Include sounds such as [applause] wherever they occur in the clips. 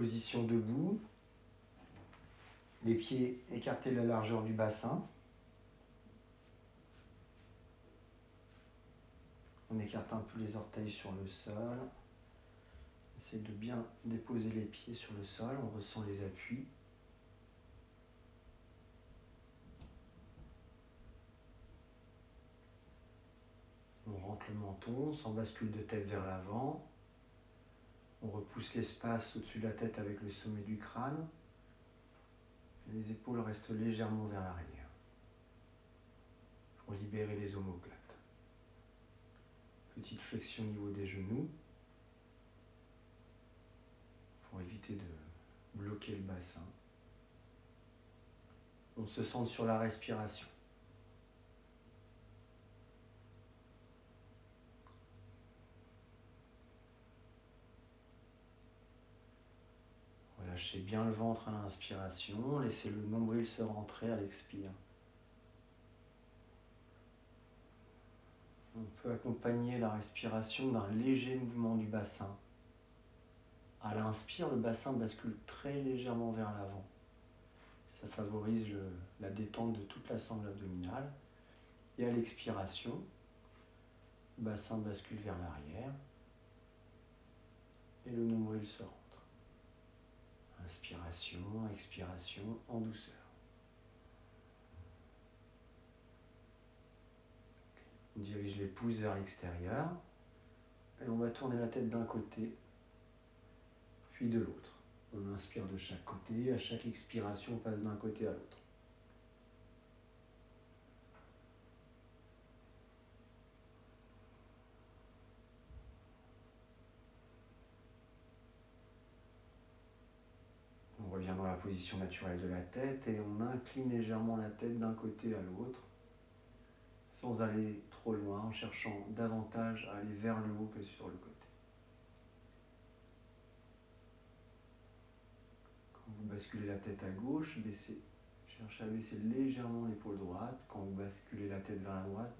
Position debout. Les pieds écartés de la largeur du bassin. On écarte un peu les orteils sur le sol. Essaye de bien déposer les pieds sur le sol. On ressent les appuis. On rentre le menton sans bascule de tête vers l'avant. On repousse l'espace au-dessus de la tête avec le sommet du crâne. Les épaules restent légèrement vers l'arrière pour libérer les omoplates. Petite flexion au niveau des genoux pour éviter de bloquer le bassin. On se centre sur la respiration. Lâchez bien le ventre à l'inspiration, laissez le nombril se rentrer à l'expire. On peut accompagner la respiration d'un léger mouvement du bassin. À l'inspire, le bassin bascule très légèrement vers l'avant. Ça favorise la détente de toute la sangle abdominale. Et à l'expiration, le bassin bascule vers l'arrière et le nombril se rend. Inspiration, expiration en douceur. On dirige les pouces vers l'extérieur et on va tourner la tête d'un côté puis de l'autre. On inspire de chaque côté, à chaque expiration on passe d'un côté à l'autre. Dans la position naturelle de la tête et on incline légèrement la tête d'un côté à l'autre sans aller trop loin en cherchant davantage à aller vers le haut que sur le côté. Quand vous basculez la tête à gauche, baissez, cherchez à baisser légèrement l'épaule droite. Quand vous basculez la tête vers la droite,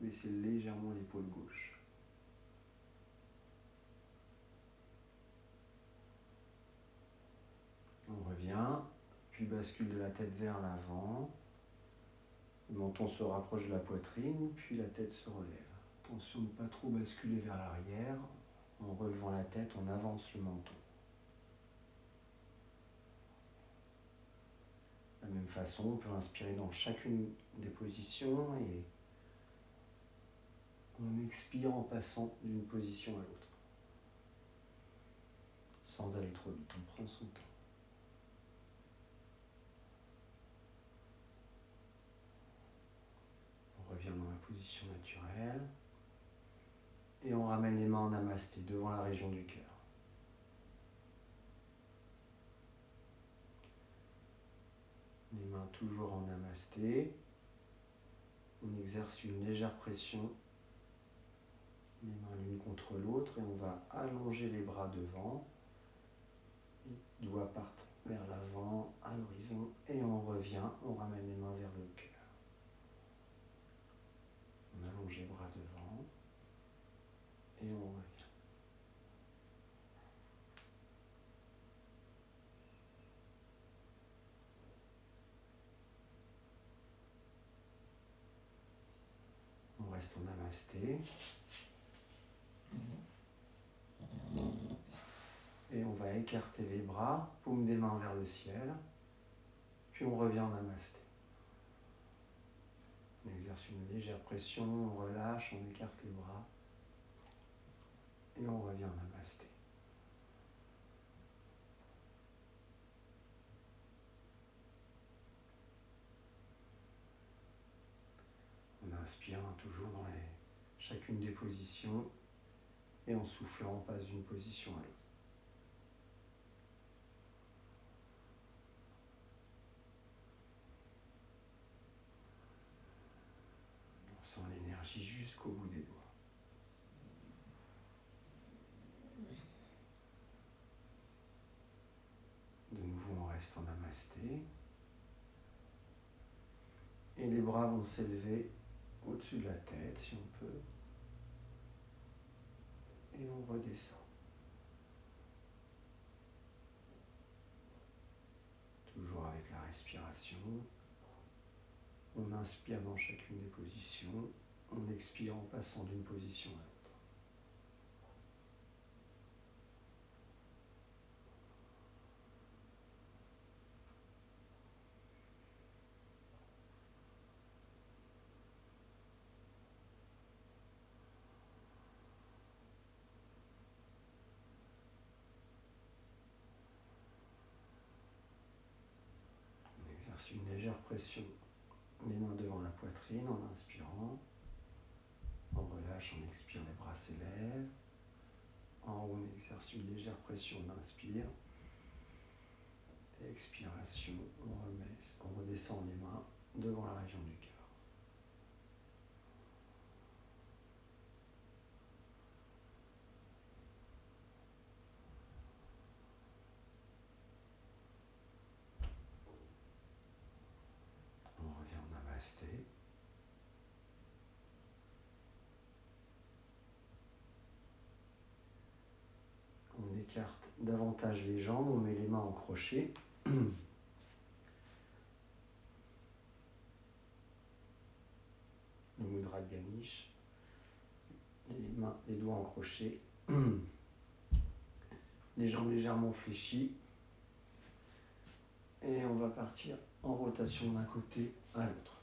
baissez légèrement l'épaule gauche. On revient, puis bascule de la tête vers l'avant. Le menton se rapproche de la poitrine, puis la tête se relève. Attention de ne pas trop basculer vers l'arrière. En relevant la tête, on avance le menton. De la même façon, on peut inspirer dans chacune des positions et on expire en passant d'une position à l'autre. Sans aller trop vite, on prend son temps. Revient dans la position naturelle. Et on ramène les mains en namasté devant la région du cœur. Les mains toujours en namasté. On exerce une légère pression. Les mains l'une contre l'autre et on va allonger les bras devant. Les doigts partent vers l'avant, à l'horizon et on revient, on ramène les mains vers le cœur. On allonge les bras devant et on revient. On reste en namasté. Et on va écarter les bras, paume des mains vers le ciel. Puis on revient en namasté. On exerce une légère pression, on relâche, on écarte les bras et on revient en namasté. On inspire toujours dans chacune des positions et en soufflant on passe d'une position à l'autre. Jusqu'au bout des doigts. De nouveau, on reste en namasté. Et les bras vont s'élever au-dessus de la tête si on peut. Et on redescend. respiration. On inspire dans chacune des positions. On expire en passant d'une position à l'autre. une légère pression les mains devant la poitrine en inspirant. On expire, les bras s'élèvent. En haut, on exerce une légère pression, on inspire. Expiration, on remet, on redescend les mains devant la région du cœur. On écarte davantage les jambes, on met les mains en crochet. [clears throat] Le mudra de Ganish. Les mains, les doigts en crochet. [clears throat] Les jambes légèrement fléchies. Et on va partir en rotation d'un côté à l'autre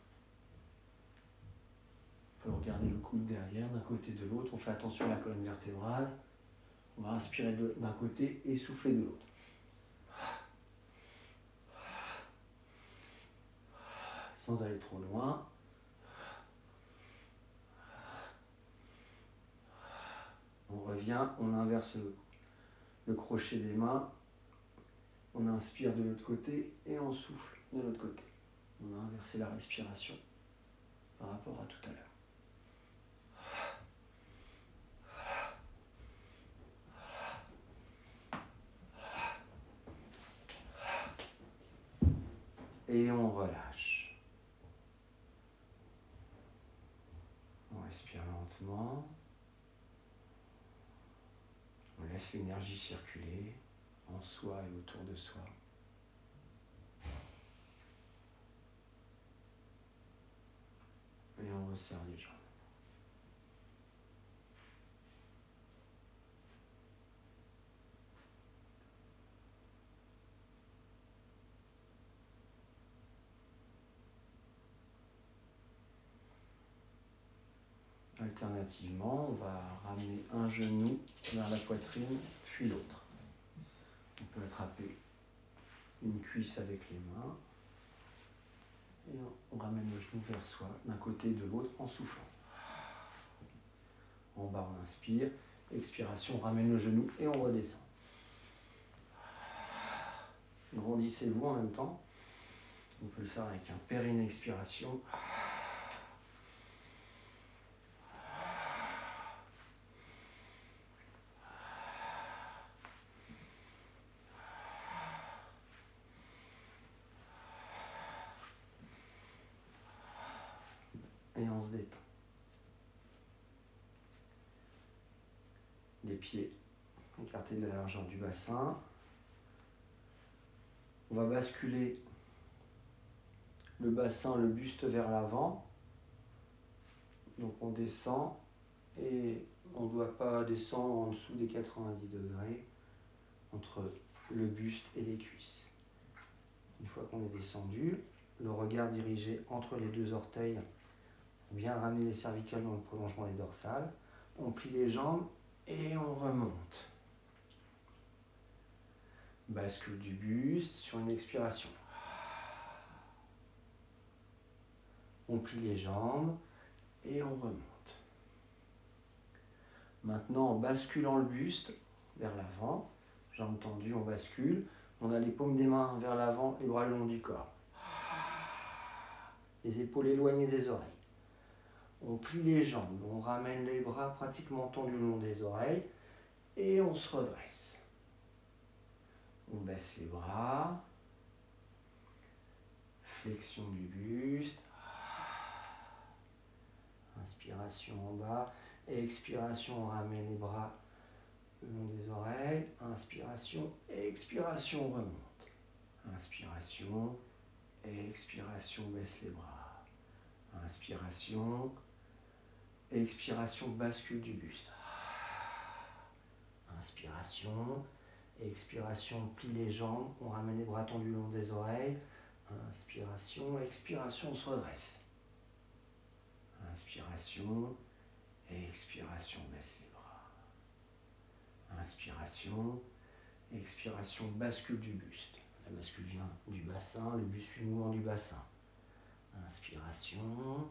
regarder le coude derrière, d'un côté de l'autre. On fait attention à la colonne vertébrale. On va inspirer d'un côté et souffler de l'autre. Sans aller trop loin. On revient, on inverse le, crochet des mains. On inspire de l'autre côté et on souffle de l'autre côté. On a inversé la respiration par rapport à tout à l'heure. Et on relâche. On respire lentement. On laisse l'énergie circuler en soi et autour de soi. Et on resserre les jambes. Alternativement, on va ramener un genou vers la poitrine, puis l'autre. On peut attraper une cuisse avec les mains et on ramène le genou vers soi, d'un côté et de l'autre, en soufflant. En bas, on inspire. Expiration, on ramène le genou et on redescend. Grandissez-vous en même temps. On peut le faire avec un périne expiration. et on se détend. Les pieds écartés de la largeur du bassin. On va basculer le bassin, le buste vers l'avant. Donc on descend et on ne doit pas descendre en dessous des 90 degrés entre le buste et les cuisses. Une fois qu'on est descendu, le regard dirigé entre les deux orteils bien ramener les cervicales dans le prolongement des dorsales. On plie les jambes et on remonte. Bascule du buste sur une expiration. On plie les jambes et on remonte. Maintenant, en basculant le buste vers l'avant, jambes tendues, on bascule. On a les paumes des mains vers l'avant, les bras le long du corps. Les épaules éloignées des oreilles. On plie les jambes, on ramène les bras pratiquement tendus le long des oreilles et on se redresse. On baisse les bras, flexion du buste, inspiration en bas, expiration, on ramène les bras le long des oreilles, inspiration, expiration, on remonte. Inspiration, expiration, baisse les bras. Inspiration, expiration, bascule du buste. Inspiration, expiration, plie les jambes, on ramène les bras tendus le long des oreilles. Inspiration, expiration, on se redresse. Inspiration, expiration, baisse les bras. Inspiration, expiration, bascule du buste. La bascule vient du bassin, le buste suit le mouvement du bassin. Inspiration,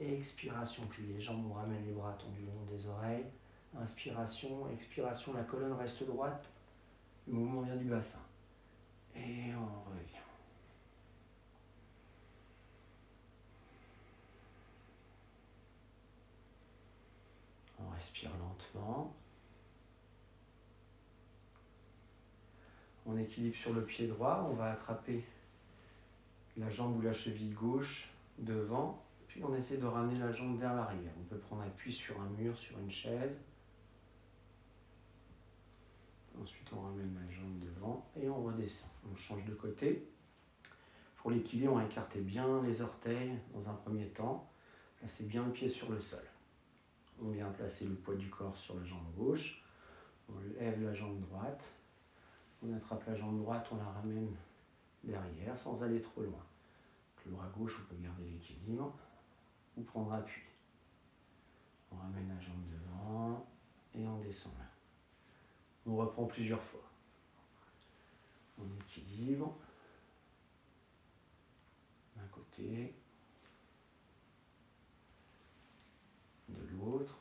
expiration, plie les jambes, on ramène les bras tendus le long des oreilles. Inspiration, expiration, la colonne reste droite, le mouvement vient du bassin. Et on revient. On respire lentement. On équilibre sur le pied droit. On va attraper la jambe ou la cheville gauche devant. Puis on essaie de ramener la jambe vers l'arrière. On peut prendre appui sur un mur, sur une chaise. Ensuite, on ramène la jambe devant et on redescend. On change de côté. Pour l'équilibre, on va écarter bien les orteils dans un premier temps. Placez bien le pied sur le sol. On vient placer le poids du corps sur la jambe gauche. On lève la jambe droite. On attrape la jambe droite, on la ramène derrière sans aller trop loin. Le bras gauche, on peut garder l'équilibre prendre appui. On ramène la jambe devant et on descend. On reprend plusieurs fois. On équilibre. D'un côté. De l'autre.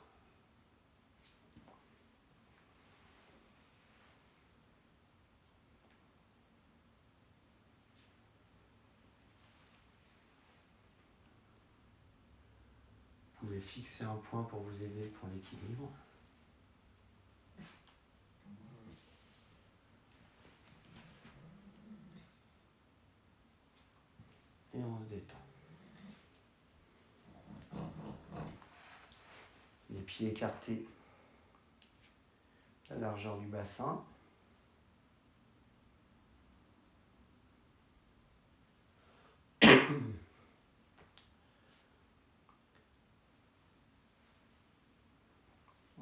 Fixer un point pour vous aider pour l'équilibre. Et on se détend. Les pieds écartés, la largeur du bassin.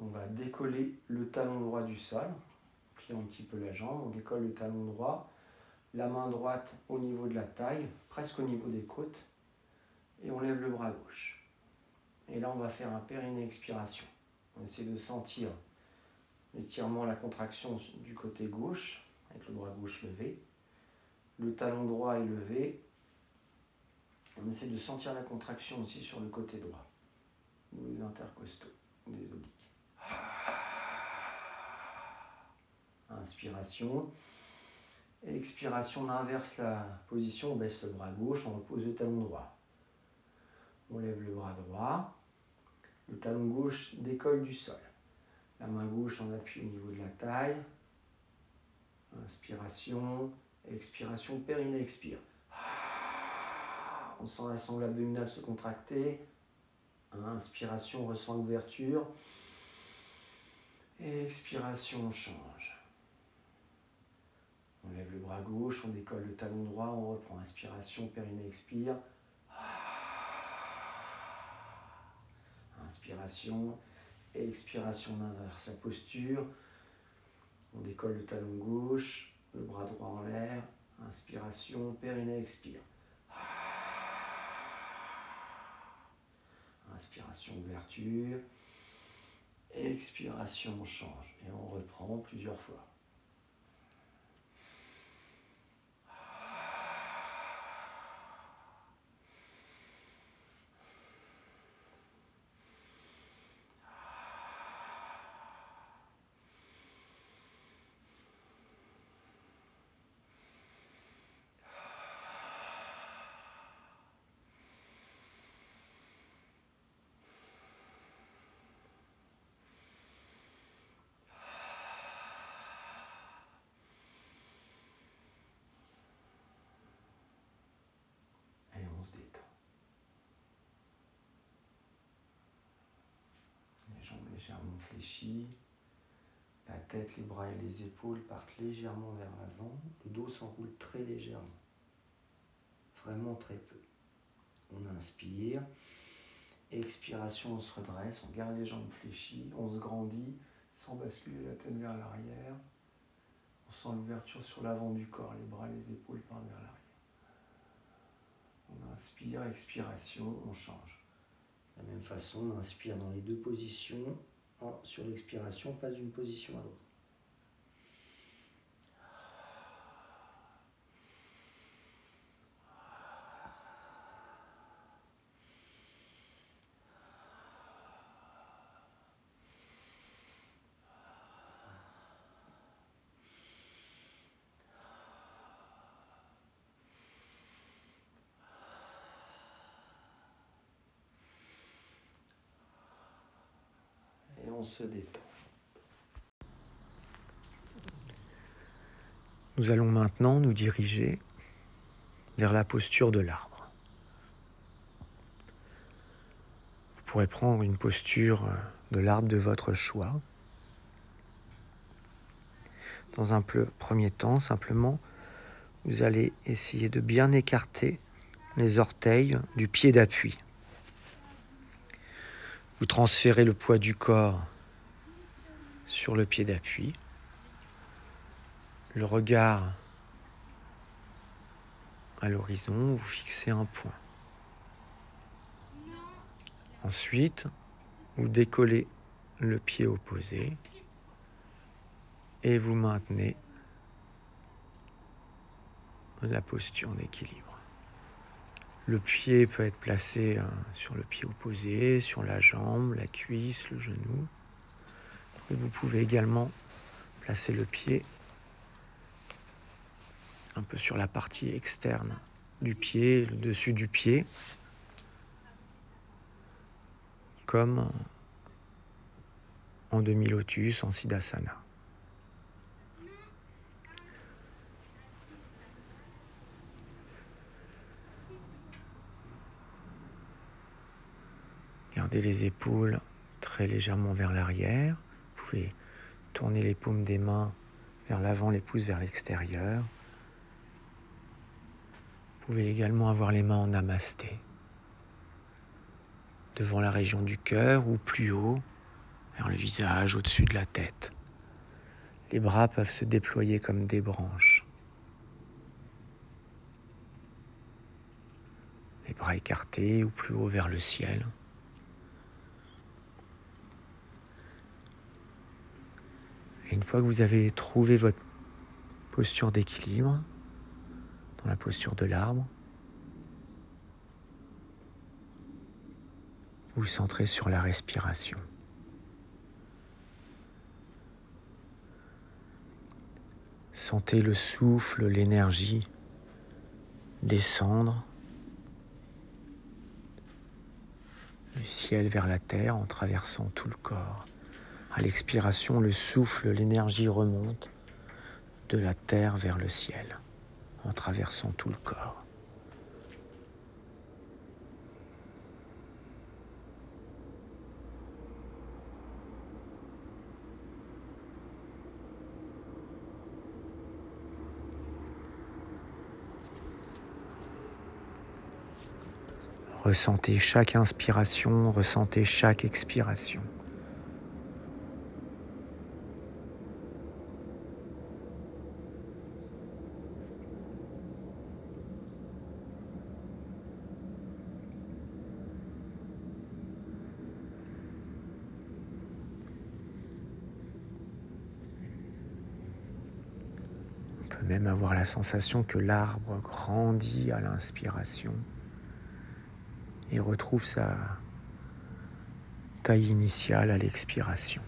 On va décoller le talon droit du sol, pliant un petit peu la jambe, on décolle le talon droit, la main droite au niveau de la taille, presque au niveau des côtes, et on lève le bras gauche. Et là, on va faire un périnée expiration. On essaie de sentir l'étirement, la contraction du côté gauche, avec le bras gauche levé. Le talon droit est levé. On essaie de sentir la contraction aussi sur le côté droit, des intercostaux, des obliques. Inspiration. Expiration, on inverse la position, on baisse le bras gauche, on repose le talon droit. On lève le bras droit, le talon gauche décolle du sol. La main gauche en appui au niveau de la taille. Inspiration, expiration, périnée expire. On sent la sangle abdominale se contracter. Inspiration, on ressent l'ouverture. Expiration, on change. On lève le bras gauche, on décolle le talon droit, on reprend. Inspiration, périnée expire. Inspiration, expiration, on inverse sa posture. On décolle le talon gauche, le bras droit en l'air. Inspiration, périnée expire. Inspiration, ouverture. Expiration, on change. Et on reprend plusieurs fois. on se détend. Les jambes légèrement fléchies, la tête, les bras et les épaules partent légèrement vers l'avant, le dos s'enroule très légèrement. Vraiment très peu. On inspire. Expiration, on se redresse, on garde les jambes fléchies, on se grandit sans basculer la tête vers l'arrière. On sent l'ouverture sur l'avant du corps, les bras, les épaules partent vers l'arrière. On inspire, expiration, on change. De la même façon, on inspire dans les deux positions. Sur l'expiration, on passe d'une position à l'autre. Se détend. Nous allons maintenant nous diriger vers la posture de l'arbre. Vous pourrez prendre une posture de l'arbre de votre choix. Dans un premier temps, simplement, vous allez essayer de bien écarter les orteils du pied d'appui. Vous transférez le poids du corps sur le pied d'appui. Le regard à l'horizon, vous fixez un point. Ensuite, vous décollez le pied opposé et vous maintenez la posture d'équilibre. Le pied peut être placé hein, sur le pied opposé, sur la jambe, la cuisse, le genou. Et vous pouvez également placer le pied un peu sur la partie externe du pied, le dessus du pied, comme en demi-lotus, en siddhasana. Gardez les épaules très légèrement vers l'arrière. Vous pouvez tourner les paumes des mains vers l'avant, les pouces vers l'extérieur. Vous pouvez également avoir les mains en namasté, devant la région du cœur ou plus haut, vers le visage, au-dessus de la tête. Les bras peuvent se déployer comme des branches. Les bras écartés ou plus haut vers le ciel. Et une fois que vous avez trouvé votre posture d'équilibre, dans la posture de l'arbre, vous centrez sur la respiration. Sentez le souffle, l'énergie descendre du ciel vers la terre en traversant tout le corps. À l'expiration, le souffle, l'énergie remonte de la terre vers le ciel en traversant tout le corps. Ressentez chaque inspiration, ressentez chaque expiration. même avoir la sensation que l'arbre grandit à l'inspiration et retrouve sa taille initiale à l'expiration.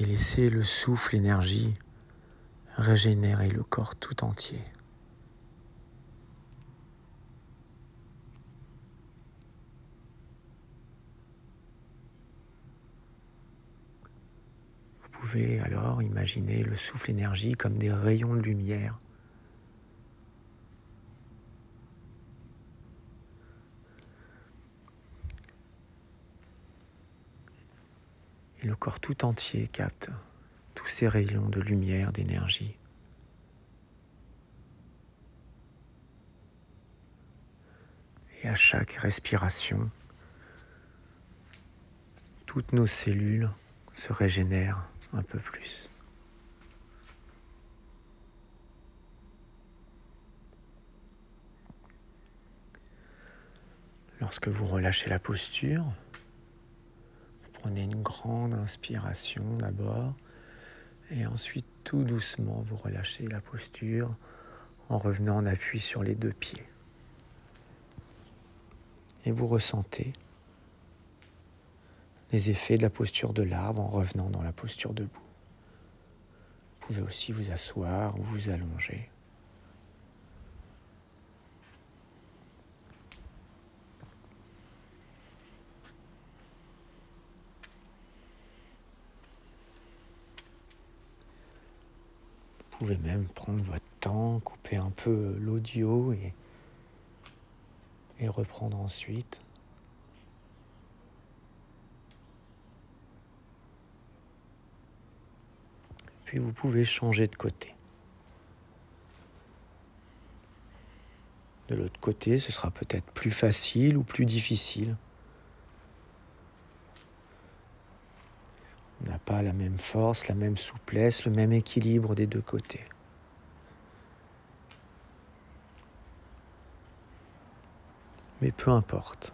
Et laisser le souffle, l'énergie régénérer le corps tout entier. pouvez alors imaginer le souffle énergie comme des rayons de lumière. Et le corps tout entier capte tous ces rayons de lumière, d'énergie. Et à chaque respiration, toutes nos cellules se régénèrent un peu plus. Lorsque vous relâchez la posture, vous prenez une grande inspiration d'abord et ensuite tout doucement vous relâchez la posture en revenant en appui sur les deux pieds. Et vous ressentez les effets de la posture de l'arbre en revenant dans la posture debout. Vous pouvez aussi vous asseoir ou vous allonger. Vous pouvez même prendre votre temps, couper un peu l'audio et, et reprendre ensuite. Puis vous pouvez changer de côté. De l'autre côté, ce sera peut-être plus facile ou plus difficile. On n'a pas la même force, la même souplesse, le même équilibre des deux côtés. Mais peu importe.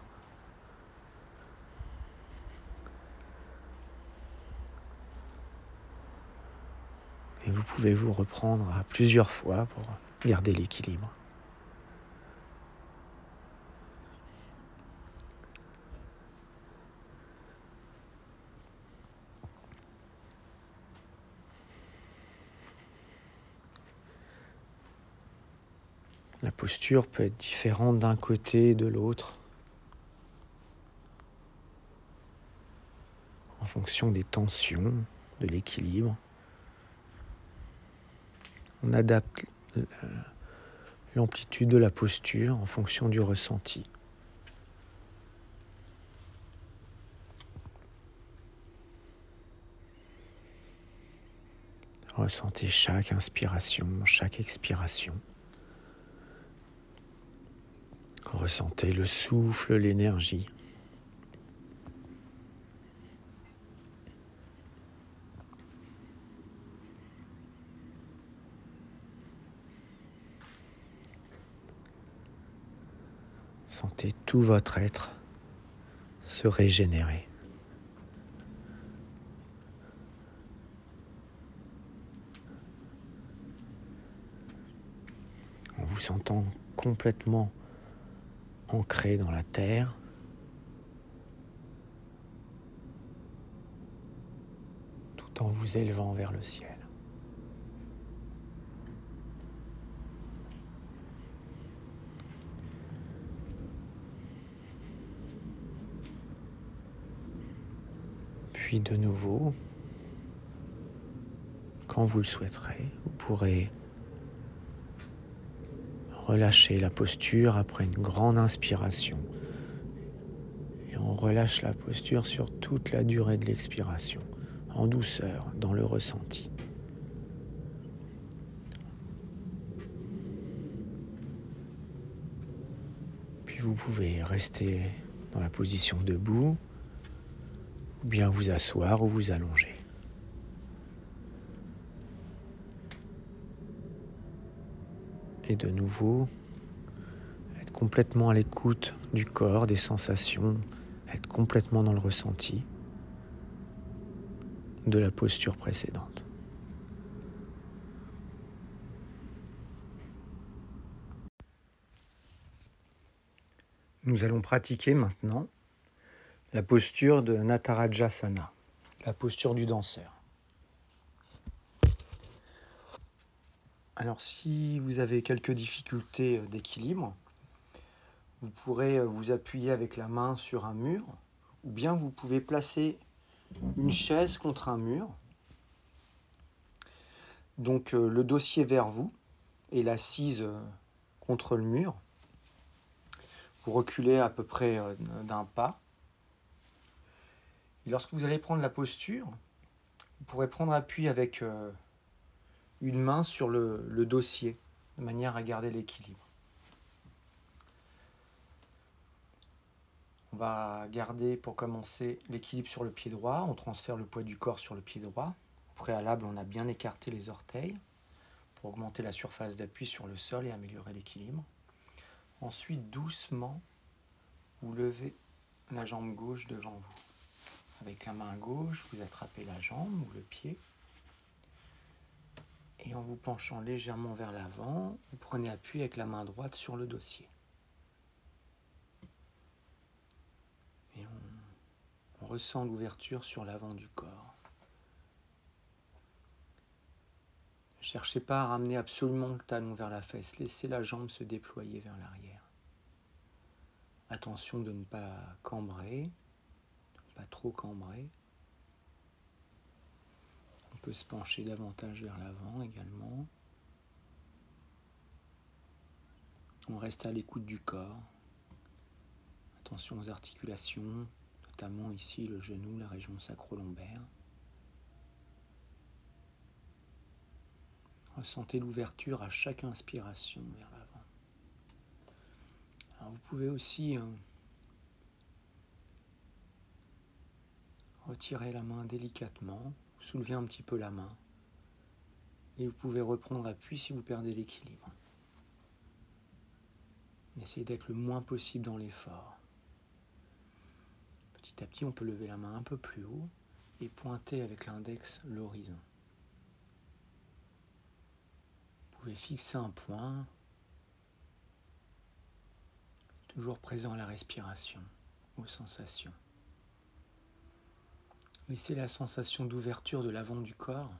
Pouvez vous reprendre à plusieurs fois pour garder l'équilibre. La posture peut être différente d'un côté et de l'autre en fonction des tensions, de l'équilibre. On adapte l'amplitude de la posture en fonction du ressenti. Ressentez chaque inspiration, chaque expiration. Ressentez le souffle, l'énergie. Sentez tout votre être se régénérer. En vous sentant complètement ancré dans la terre. tout en vous élevant vers le ciel. De nouveau, quand vous le souhaiterez, vous pourrez relâcher la posture après une grande inspiration. Et on relâche la posture sur toute la durée de l'expiration, en douceur, dans le ressenti. Puis vous pouvez rester dans la position debout, ou bien vous asseoir ou vous allonger. Et de nouveau, être complètement à l'écoute du corps, des sensations, être complètement dans le ressenti de la posture précédente. Nous allons pratiquer maintenant la posture de Natarajasana, la posture du danseur. Alors si vous avez quelques difficultés euh, d'équilibre, vous pourrez euh, vous appuyer avec la main sur un mur ou bien vous pouvez placer une chaise contre un mur. Donc euh, le dossier vers vous et l'assise contre le mur. Vous reculez à peu près d'un pas. Et lorsque vous allez prendre la posture, vous pourrez prendre appui avec euh, une main sur le, le dossier, de manière à garder l'équilibre. On va garder pour commencer l'équilibre sur le pied droit. On transfère le poids du corps sur le pied droit. Au préalable, on a bien écarté les orteils pour augmenter la surface d'appui sur le sol et améliorer l'équilibre. Ensuite, doucement, vous levez la jambe gauche devant vous. Avec la main gauche, vous attrapez la jambe ou le pied. Et en vous penchant légèrement vers l'avant, vous prenez appui avec la main droite sur le dossier. Et on, ressent l'ouverture sur l'avant du corps. Ne cherchez pas à ramener absolument le talon vers la fesse. Laissez la jambe se déployer vers l'arrière. Attention de ne pas cambrer, pas trop cambrer. On peut se pencher davantage vers l'avant également. On reste à l'écoute du corps. Attention aux articulations, notamment ici le genou, la région sacro-lombaire. Ressentez l'ouverture à chaque inspiration vers l'avant. Vous pouvez aussi hein, retirer la main délicatement, soulever un petit peu la main et vous pouvez reprendre appui si vous perdez l'équilibre. Essayez d'être le moins possible dans l'effort. Petit à petit, on peut lever la main un peu plus haut et pointer avec l'index l'horizon. Vous pouvez fixer un point, toujours présent à la respiration, aux sensations. Laissez la sensation d'ouverture de l'avant du corps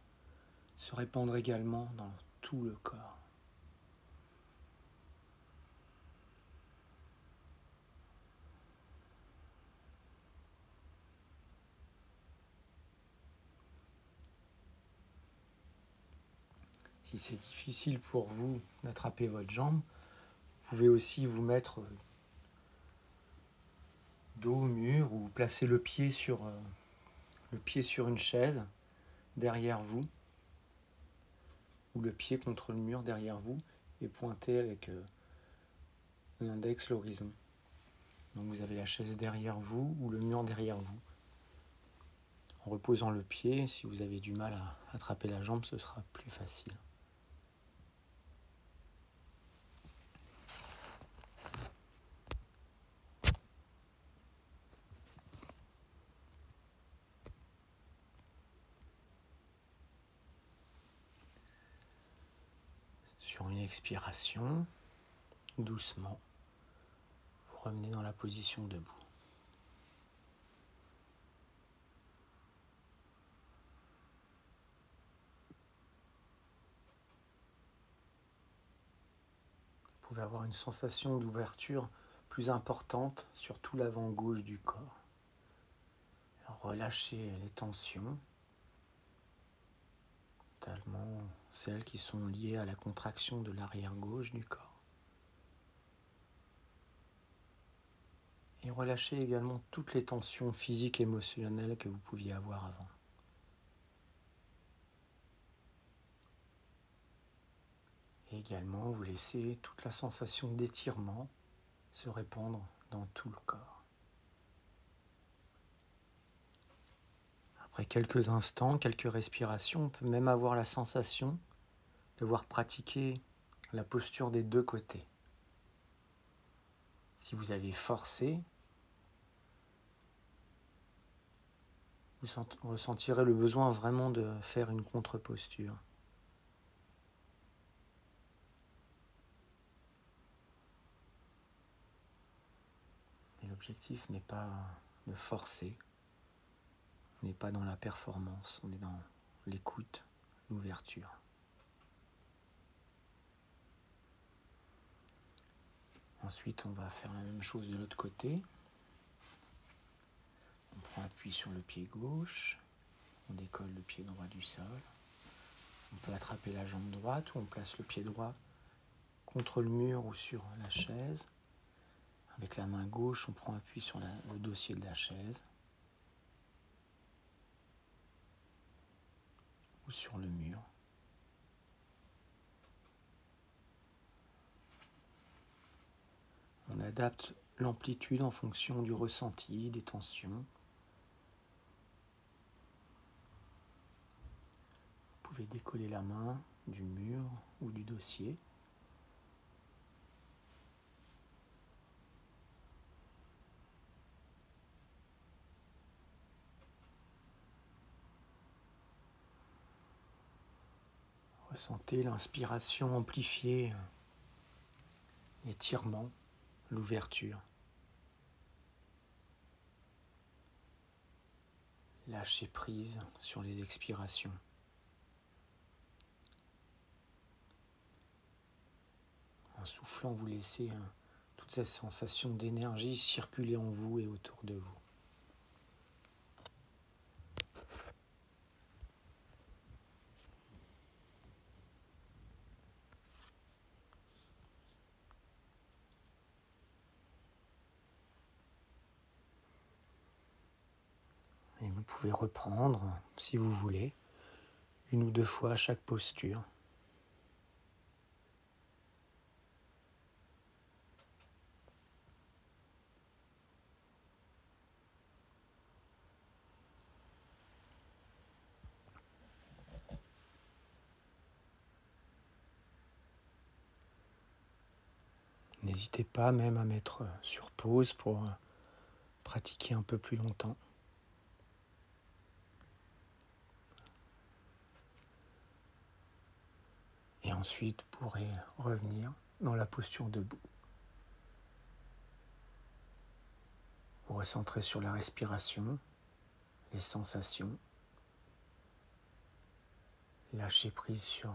se répandre également dans tout le corps. Si c'est difficile pour vous d'attraper votre jambe, vous pouvez aussi vous mettre dos au mur ou placer le pied sur, euh, le pied sur une chaise derrière vous ou le pied contre le mur derrière vous et pointer avec euh, l'index l'horizon. Donc vous avez la chaise derrière vous ou le mur derrière vous. En reposant le pied, si vous avez du mal à attraper la jambe, ce sera plus facile. Sur une expiration, doucement, vous revenez dans la position debout. Vous pouvez avoir une sensation d'ouverture plus importante sur tout l'avant gauche du corps. relâchez les tensions celles qui sont liées à la contraction de l'arrière gauche du corps. Et relâchez également toutes les tensions physiques et émotionnelles que vous pouviez avoir avant. Et également, vous laissez toute la sensation d'étirement se répandre dans tout le corps. Après quelques instants, quelques respirations, on peut même avoir la sensation devoir pratiquer la posture des deux côtés. Si vous avez forcé, vous ressentirez le besoin vraiment de faire une contre-posture. Mais l'objectif n'est pas de forcer, n'est pas dans la performance, on est dans l'écoute, l'ouverture. Ensuite, on va faire la même chose de l'autre côté. On prend appui sur le pied gauche, on décolle le pied droit du sol. On peut attraper la jambe droite ou on place le pied droit contre le mur ou sur la chaise. Avec la main gauche, on prend appui sur le dossier de la chaise. Sur le mur. On adapte l'amplitude en fonction du ressenti, des tensions. Vous pouvez décoller la main du mur ou du dossier. Ressentez l'inspiration amplifiée, l'étirement, l'ouverture. Lâchez prise sur les expirations. En soufflant, vous laissez hein, toute cette sensation d'énergie circuler en vous et autour de vous. Vous pouvez reprendre, si vous voulez, une ou deux fois chaque posture. N'hésitez pas même à mettre sur pause pour pratiquer un peu plus longtemps. Et ensuite, pourrez revenir dans la posture debout. Vous recentrez sur la respiration, les sensations. Lâchez prise sur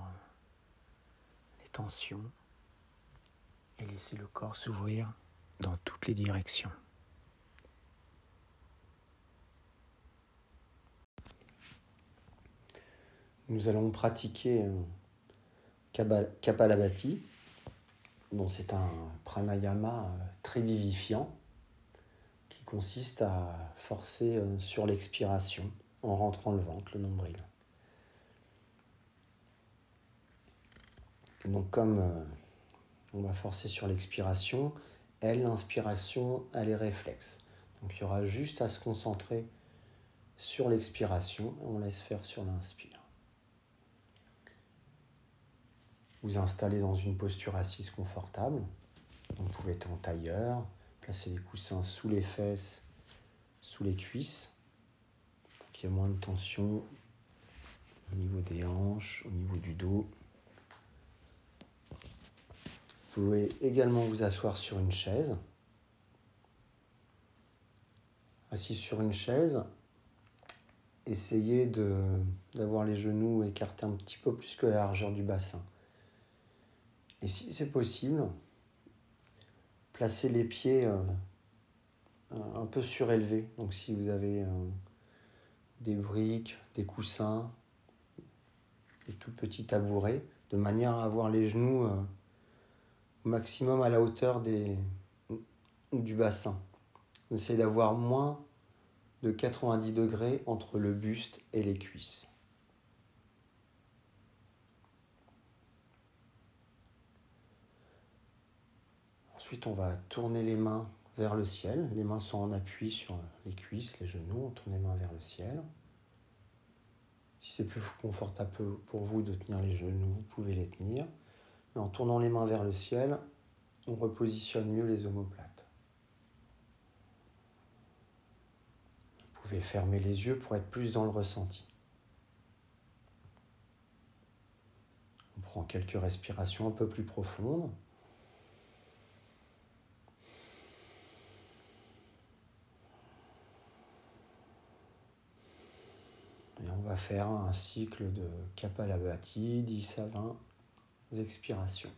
les tensions et laissez le corps s'ouvrir dans toutes les directions. Nous allons pratiquer euh, Kapalabhati. C'est un pranayama euh, très vivifiant qui consiste à forcer euh, sur l'expiration en rentrant le ventre, le nombril. Donc comme euh, on va forcer sur l'expiration, elle, l'inspiration, elle est réflexe. Donc il y aura juste à se concentrer sur l'expiration et on laisse faire sur l'inspire. Vous installer dans une posture assise confortable. vous pouvez être en tailleur, placer les coussins sous les fesses, sous les cuisses, pour qu'il y ait moins de tension au niveau des hanches, au niveau du dos. Vous pouvez également vous asseoir sur une chaise. Assis sur une chaise, essayez d'avoir les genoux écartés un petit peu plus que la largeur du bassin. Et si c'est possible, placez les pieds euh, un peu surélevés. Donc si vous avez euh, des briques, des coussins, des tout petits tabourets, de manière à avoir les genoux euh, au maximum à la hauteur du bassin. Essayez d'avoir moins de 90 degrés entre le buste et les cuisses. Ensuite, on va tourner les mains vers le ciel. Les mains sont en appui sur les cuisses, les genoux. On tourne les mains vers le ciel. Si c'est plus confortable pour vous de tenir les genoux, vous pouvez les tenir. Mais en tournant les mains vers le ciel, on repositionne mieux les omoplates. Vous pouvez fermer les yeux pour être plus dans le ressenti. On prend quelques respirations un peu plus profondes. Et on va faire un cycle de Kapalabhati, 10 à 20 expirations.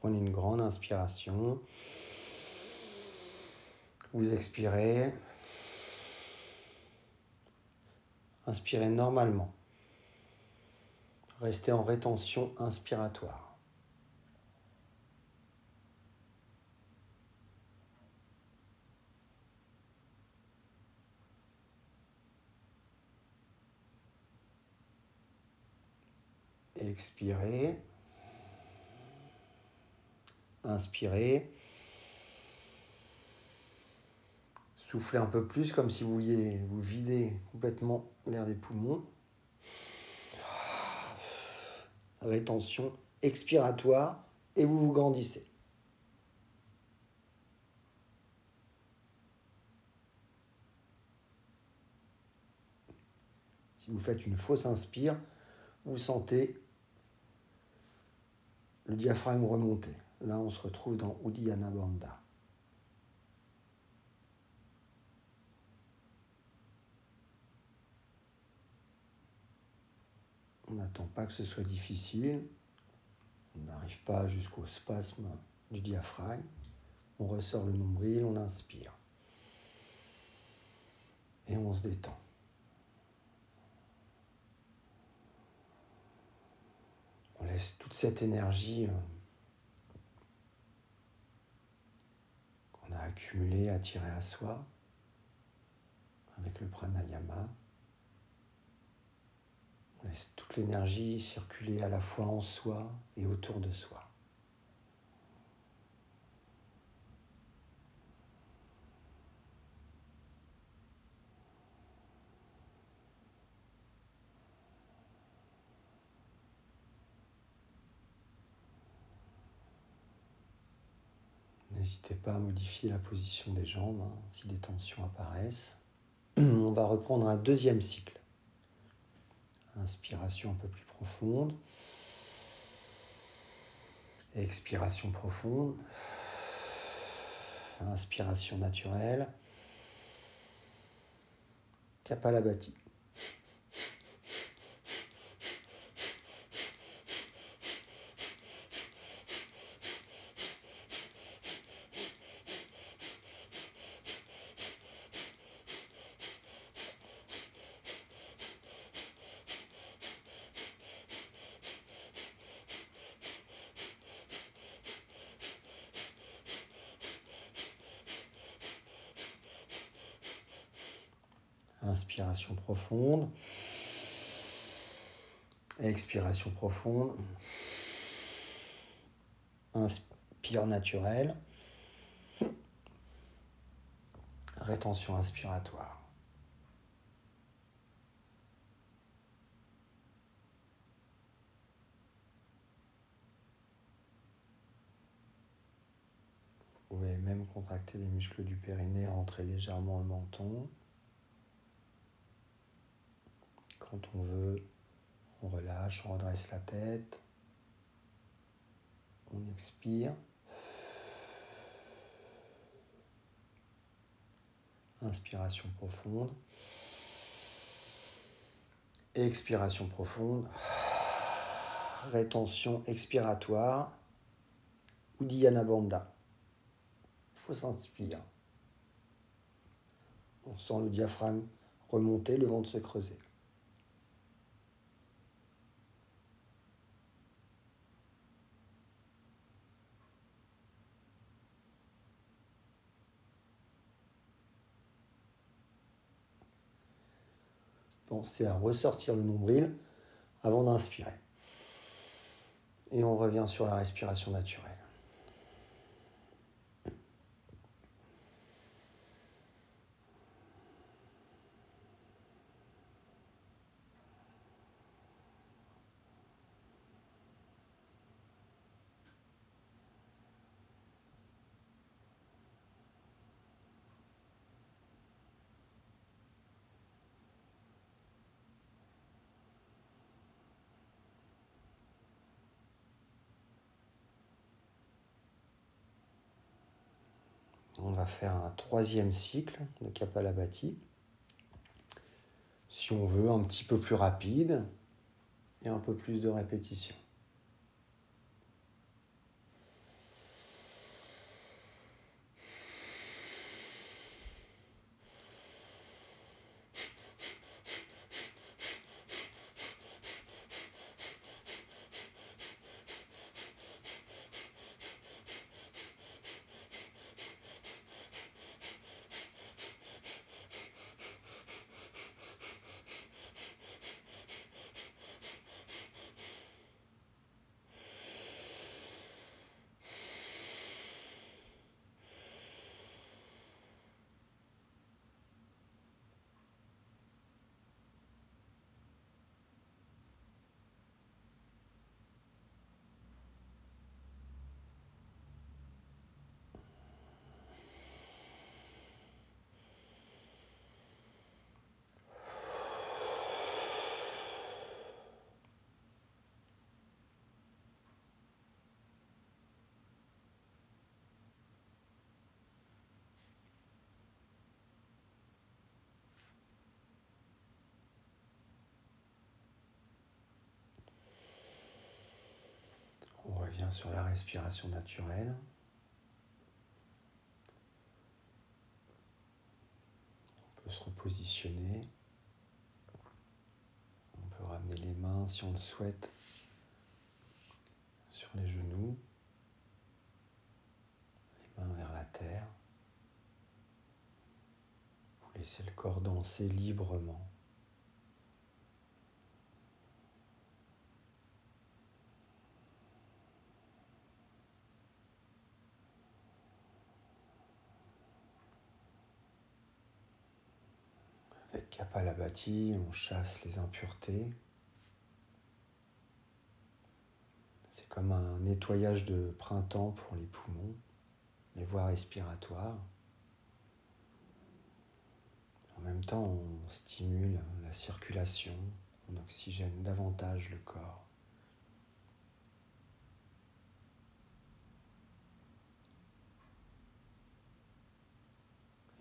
Prenez une grande inspiration. Vous expirez. Inspirez normalement. Restez en rétention inspiratoire. Expirez. Inspirez. Soufflez un peu plus comme si vous vouliez vous vider complètement l'air des poumons. Rétention expiratoire et vous vous grandissez. Si vous faites une fausse inspire, vous sentez le diaphragme remonter. Là, on se retrouve dans Uddiyana Bandha. On n'attend pas que ce soit difficile. On n'arrive pas jusqu'au spasme du diaphragme. On ressort le nombril, on inspire. Et on se détend. On laisse toute cette énergie euh, qu'on a accumulée attirée à soi avec le pranayama. Laisse toute l'énergie circuler à la fois en soi et autour de soi. N'hésitez pas à modifier la position des jambes hein, si des tensions apparaissent. [clears throat] On va reprendre un deuxième cycle. Inspiration un peu plus profonde. Expiration profonde. Inspiration naturelle. Kapalabhati. Inspiration profonde. Expiration profonde. Inspire naturel. Rétention inspiratoire. Vous pouvez même contracter les muscles du périnée, rentrer légèrement le menton. On veut, on relâche, on redresse la tête. On expire. Inspiration profonde. Expiration profonde. Rétention expiratoire. Uddiyana Bandha. Faut s'inspirer. On sent le diaphragme remonter, le ventre se creuser. Pensez à ressortir le nombril avant d'inspirer. Et on revient sur la respiration naturelle. On va faire un troisième cycle de Kapalabhati. Si on veut, un petit peu plus rapide et un peu plus de répétition. Sur la respiration naturelle. On peut se repositionner. On peut ramener les mains si on le souhaite sur les genoux, les mains vers la terre. Vous laissez le corps danser librement. Avec Kapalabhati, on chasse les impuretés. C'est comme un nettoyage de printemps pour les poumons, les voies respiratoires. En même temps, on stimule la circulation, on oxygène davantage le corps.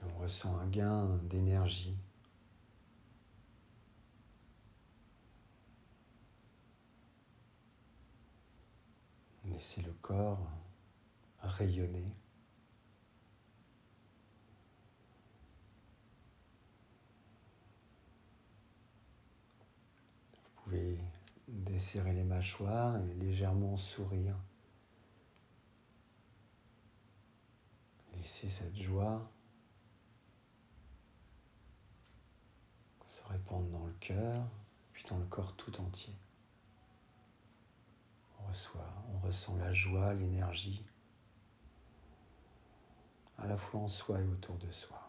On ressent un gain d'énergie Laissez le corps rayonner. Vous pouvez desserrer les mâchoires et légèrement sourire. Laissez cette joie se répandre dans le cœur, puis dans le corps tout entier on ressent la joie, l'énergie, à la fois en soi et autour de soi.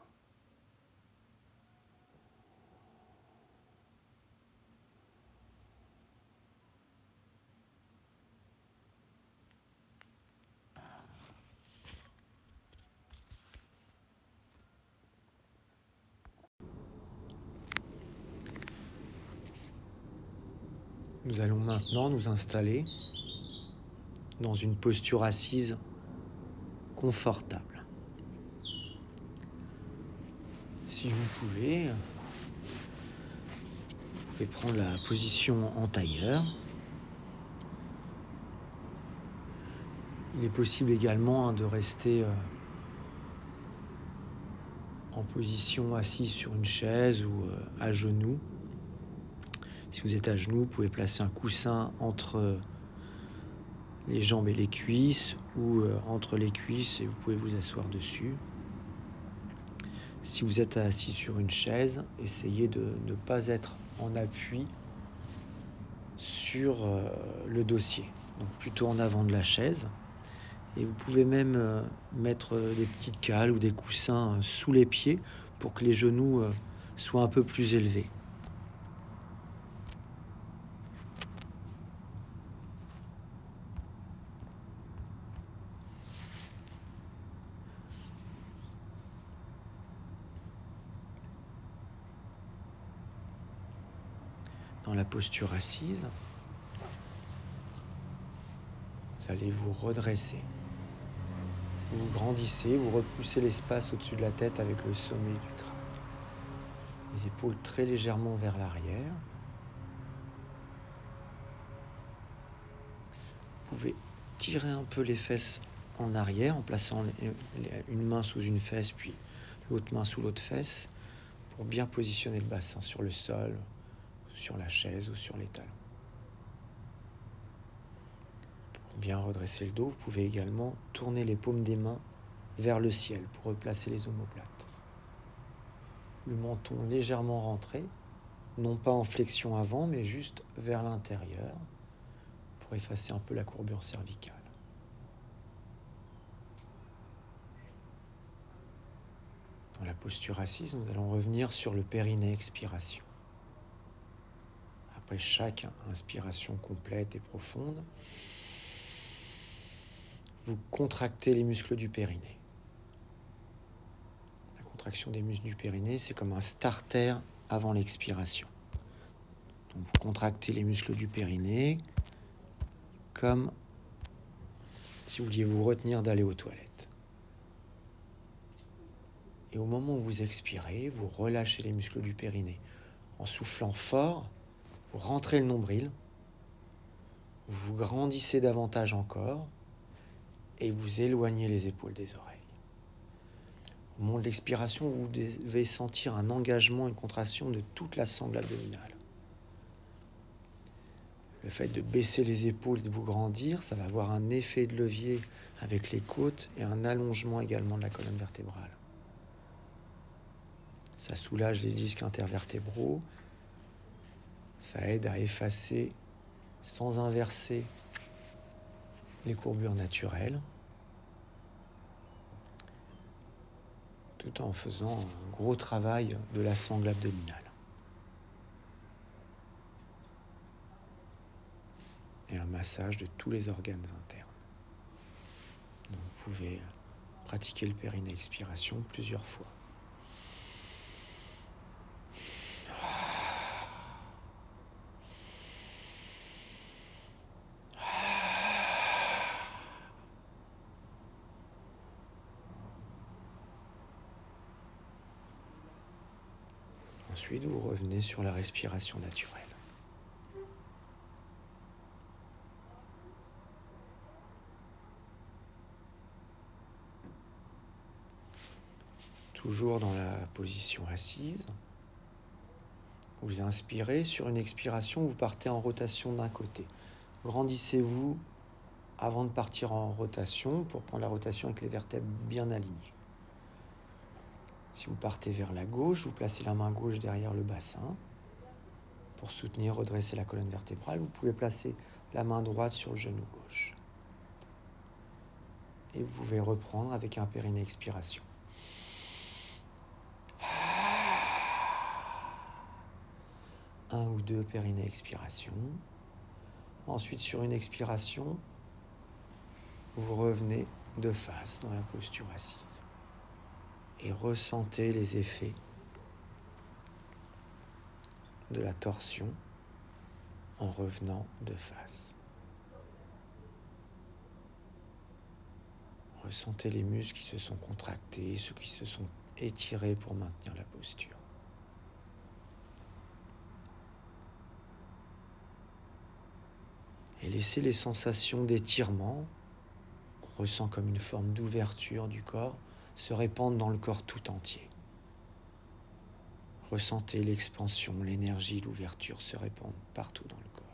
Nous allons maintenant nous installer dans une posture assise confortable. Si vous pouvez, vous pouvez prendre la position en tailleur. Il est possible également hein, de rester euh, en position assise sur une chaise ou euh, à genoux. Si vous êtes à genoux, vous pouvez placer un coussin entre les jambes et les cuisses ou euh, entre les cuisses et vous pouvez vous asseoir dessus. Si vous êtes assis sur une chaise, essayez de ne pas être en appui sur euh, le dossier, donc plutôt en avant de la chaise. Et vous pouvez même euh, mettre des petites cales ou des coussins sous les pieds pour que les genoux soient un peu plus élevés. La posture assise, vous allez vous redresser. Vous grandissez, vous repoussez l'espace au-dessus de la tête avec le sommet du crâne. Les épaules très légèrement vers l'arrière. Vous pouvez tirer un peu les fesses en arrière en plaçant une main sous une fesse puis l'autre main sous l'autre fesse pour bien positionner le bassin sur le sol sur la chaise ou sur les talons. Pour bien redresser le dos, vous pouvez également tourner les paumes des mains vers le ciel pour replacer les omoplates. Le menton légèrement rentré, non pas en flexion avant, mais juste vers l'intérieur pour effacer un peu la courbure cervicale. Dans la posture assise, nous allons revenir sur le périnée expiration. Après chaque inspiration complète et profonde, vous contractez les muscles du périnée. La contraction des muscles du périnée, c'est comme un starter avant l'expiration. Donc vous contractez les muscles du périnée comme si vous vouliez vous retenir d'aller aux toilettes. Et au moment où vous expirez, vous relâchez les muscles du périnée en soufflant fort rentrez le nombril, Vous grandissez davantage encore et vous éloignez les épaules des oreilles. Au moment de l'expiration, vous devez sentir un engagement, une contraction de toute la sangle abdominale. Le fait de baisser les épaules et de vous grandir, ça va avoir un effet de levier avec les côtes et un allongement également de la colonne vertébrale. Ça soulage les disques intervertébraux, ça aide à effacer sans inverser les courbures naturelles, tout en faisant un gros travail de la sangle abdominale. Et un massage de tous les organes internes. vous pouvez pratiquer le périnée expiration plusieurs fois. Sur la respiration naturelle. Toujours dans la position assise. Vous inspirez, sur une expiration, vous partez en rotation d'un côté. Grandissez-vous avant de partir en rotation pour prendre la rotation avec les vertèbres bien alignées. Si vous partez vers la gauche, vous placez la main gauche derrière le bassin pour soutenir, redresser la colonne vertébrale. Vous pouvez placer la main droite sur le genou gauche. Et vous pouvez reprendre avec un périnée expiration. Un ou deux périnées expiration. Ensuite, sur une expiration, vous revenez de face dans la posture assise et ressentez les effets de la torsion en revenant de face. Ressentez les muscles qui se sont contractés, ceux qui se sont étirés pour maintenir la posture. Et laissez les sensations d'étirement, qu'on ressent comme une forme d'ouverture du corps, se répandent dans le corps tout entier. Ressentez l'expansion, l'énergie, l'ouverture se répandre partout dans le corps.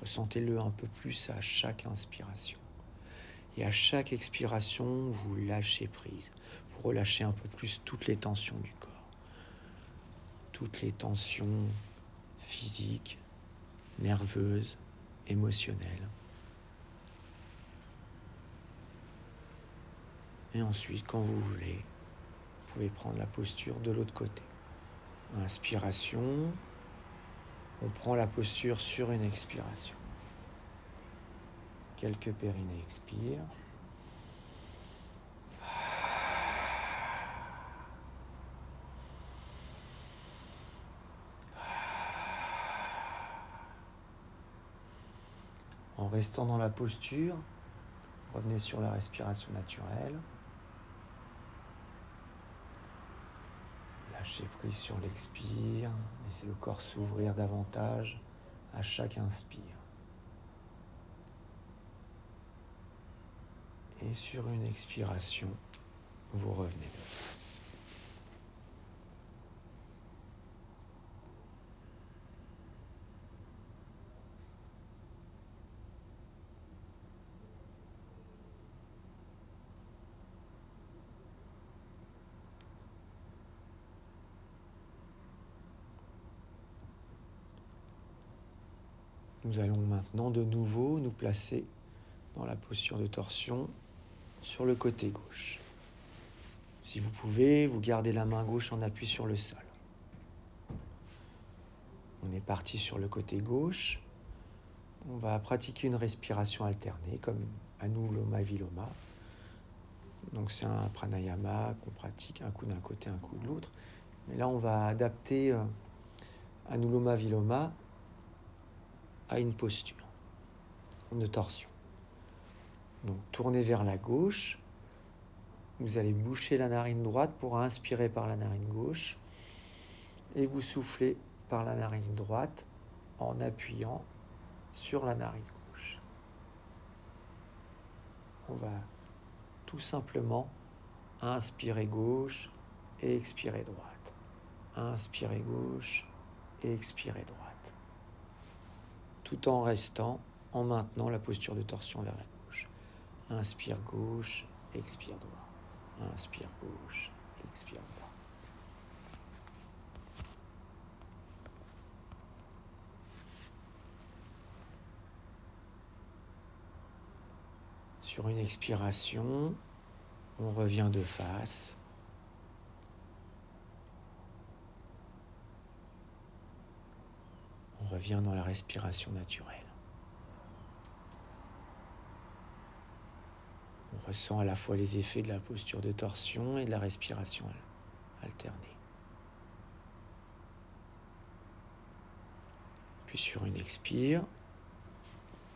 Ressentez-le un peu plus à chaque inspiration. Et à chaque expiration, vous lâchez prise. Vous relâchez un peu plus toutes les tensions du corps. Toutes les tensions physiques, nerveuses, émotionnelles. Et ensuite, quand vous voulez, vous pouvez prendre la posture de l'autre côté. Inspiration, on prend la posture sur une expiration. Quelques périnées expirent. En restant dans la posture, revenez sur la respiration naturelle. Lâchez prise sur l'expire, laissez le corps s'ouvrir davantage à chaque inspire. Et sur une expiration, vous revenez de face. Nous allons maintenant de nouveau nous placer dans la posture de torsion sur le côté gauche. Si vous pouvez, vous gardez la main gauche en appui sur le sol. On est parti sur le côté gauche. On va pratiquer une respiration alternée comme Anuloma Viloma. Donc c'est un pranayama qu'on pratique un coup d'un côté, un coup de l'autre. Mais là, on va adapter euh, Anuloma Viloma à une posture de torsion. Donc tournez vers la gauche. Vous allez boucher la narine droite pour inspirer par la narine gauche et vous soufflez par la narine droite en appuyant sur la narine gauche. On va tout simplement inspirer gauche et expirer droite. Inspirer gauche et expirer droite. Tout en restant, en maintenant la posture de torsion vers la gauche. Inspire gauche, expire droit. Inspire gauche, expire droit. Sur une expiration, on revient de face. Revient dans la respiration naturelle. On ressent à la fois les effets de la posture de torsion et de la respiration alternée. Puis sur une expire,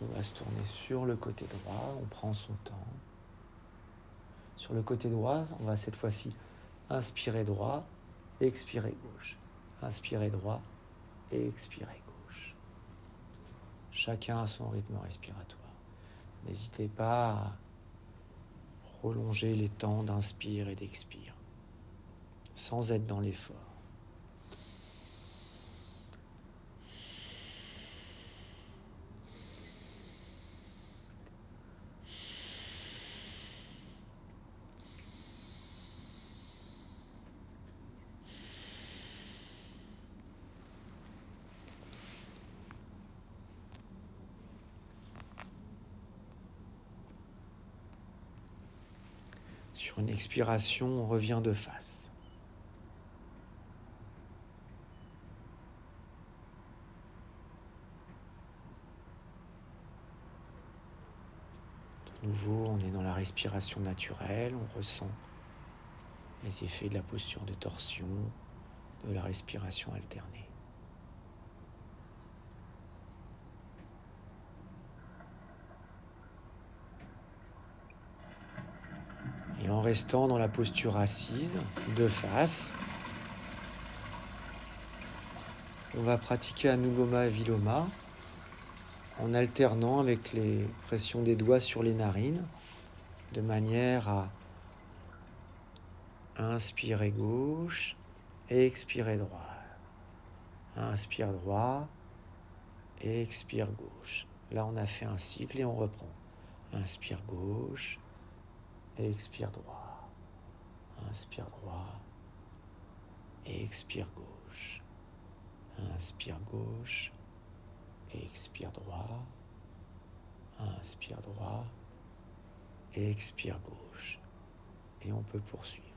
on va se tourner sur le côté droit, on prend son temps. Sur le côté droit, on va cette fois-ci inspirer droit, expirer gauche. Inspirer droit et expirer. Chacun a son rythme respiratoire. N'hésitez pas à prolonger les temps d'inspire et d'expire, sans être dans l'effort. Sur une expiration, on revient de face. De nouveau, on est dans la respiration naturelle, on ressent les effets de la posture de torsion, de la respiration alternée. En restant dans la posture assise, de face. On va pratiquer Anuloma et Viloma en alternant avec les pressions des doigts sur les narines de manière à inspirer gauche et expirer droit. Inspire droit et expire gauche. Là, on a fait un cycle et on reprend. Inspire gauche expire droit. Inspire droit expire gauche. Inspire gauche expire droit. Inspire droit expire gauche. Et on peut poursuivre.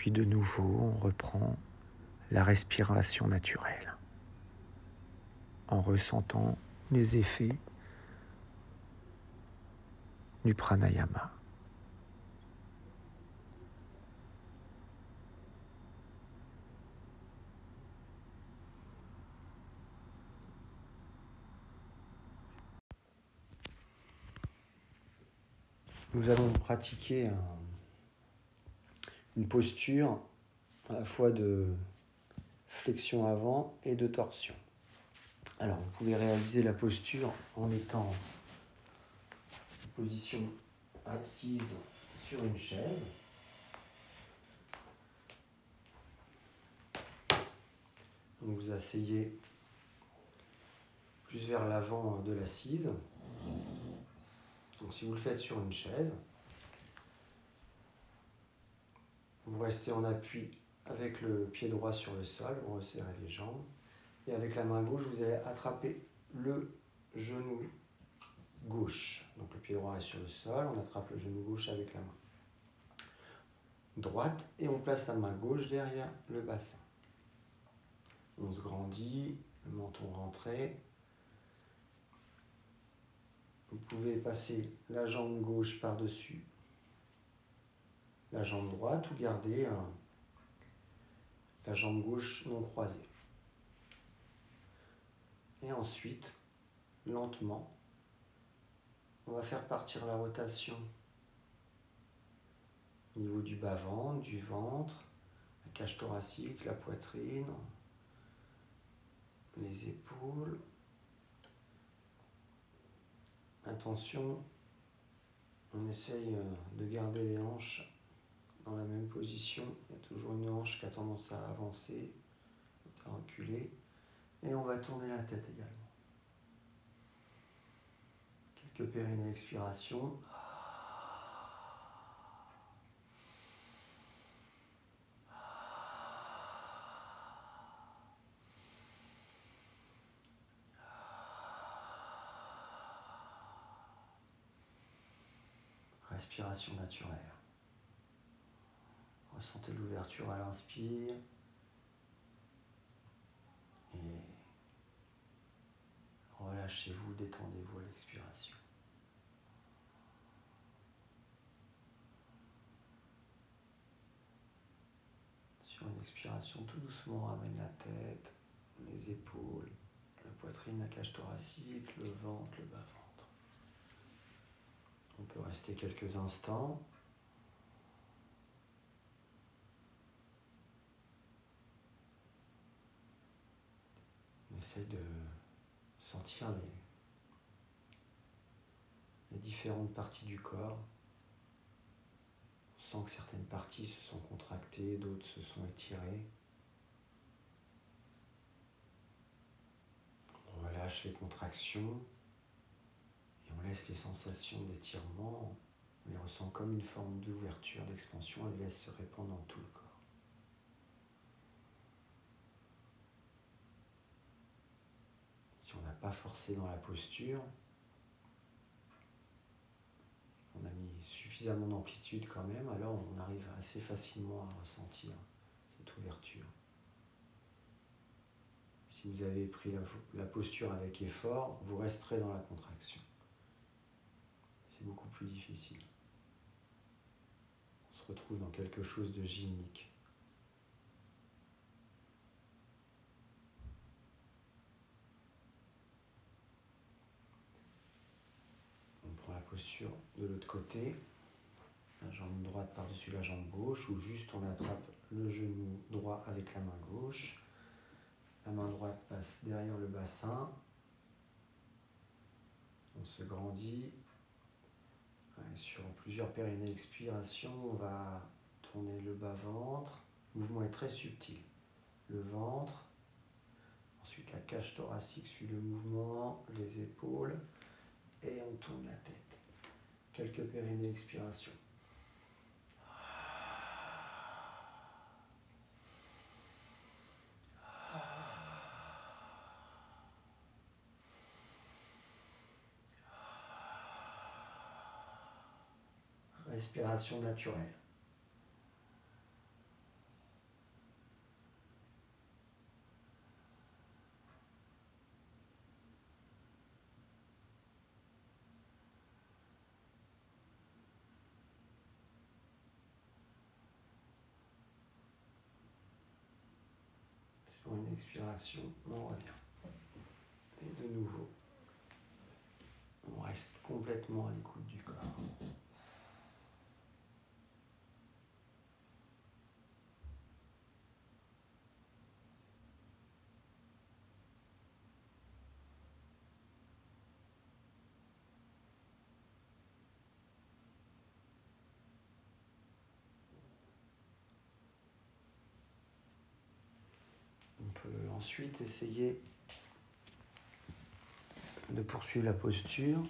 Puis de nouveau, on reprend la respiration naturelle en ressentant les effets du pranayama. Nous allons pratiquer un une posture à la fois de flexion avant et de torsion. Alors, vous pouvez réaliser la posture en étant position assise sur une chaise. Donc vous asseyez plus vers l'avant de l'assise. Donc si vous le faites sur une chaise, Vous restez en appui avec le pied droit sur le sol, vous resserrez les jambes. Et avec la main gauche, vous allez attraper le genou gauche. Donc le pied droit est sur le sol, on attrape le genou gauche avec la main droite et on place la main gauche derrière le bassin. On se grandit, le menton rentré. Vous pouvez passer la jambe gauche par-dessus la jambe droite ou garder euh, la jambe gauche non croisée. Et ensuite, lentement, on va faire partir la rotation au niveau du bas-ventre, du ventre, la cage thoracique, la poitrine, les épaules. Attention, on essaye euh, de garder les hanches dans la même position. Il y a toujours une hanche qui a tendance à avancer, à reculer. Et on va tourner la tête également. Quelques périnées expiration. Respiration naturelle. Ressentez l'ouverture à l'inspire. Et relâchez-vous, détendez-vous à l'expiration. Sur une expiration, tout doucement, ramène la tête, les épaules, la poitrine, la cage thoracique, le ventre, le bas-ventre. On peut rester quelques instants. Essaye de sentir les, les différentes parties du corps. On sent que certaines parties se sont contractées, d'autres se sont étirées. On relâche les contractions et on laisse les sensations d'étirement, on les ressent comme une forme d'ouverture, d'expansion et les laisse se répandre dans tout le corps. Si on n'a pas forcé dans la posture, on a mis suffisamment d'amplitude quand même, alors on arrive assez facilement à ressentir cette ouverture. Si vous avez pris la, posture avec effort, vous resterez dans la contraction. C'est beaucoup plus difficile. On se retrouve dans quelque chose de gymnique. Posture de l'autre côté, la jambe droite par-dessus la jambe gauche, ou juste on attrape le genou droit avec la main gauche. La main droite passe derrière le bassin. On se grandit. sur plusieurs périnées expiration, on va tourner le bas-ventre. Le mouvement est très subtil. Le ventre, ensuite la cage thoracique suit le mouvement, les épaules, et on tourne la tête quelques périnées d'expiration. Respiration naturelle. On revient. Et de nouveau, on reste complètement à l'écoute du corps. ensuite essayer de poursuivre la posture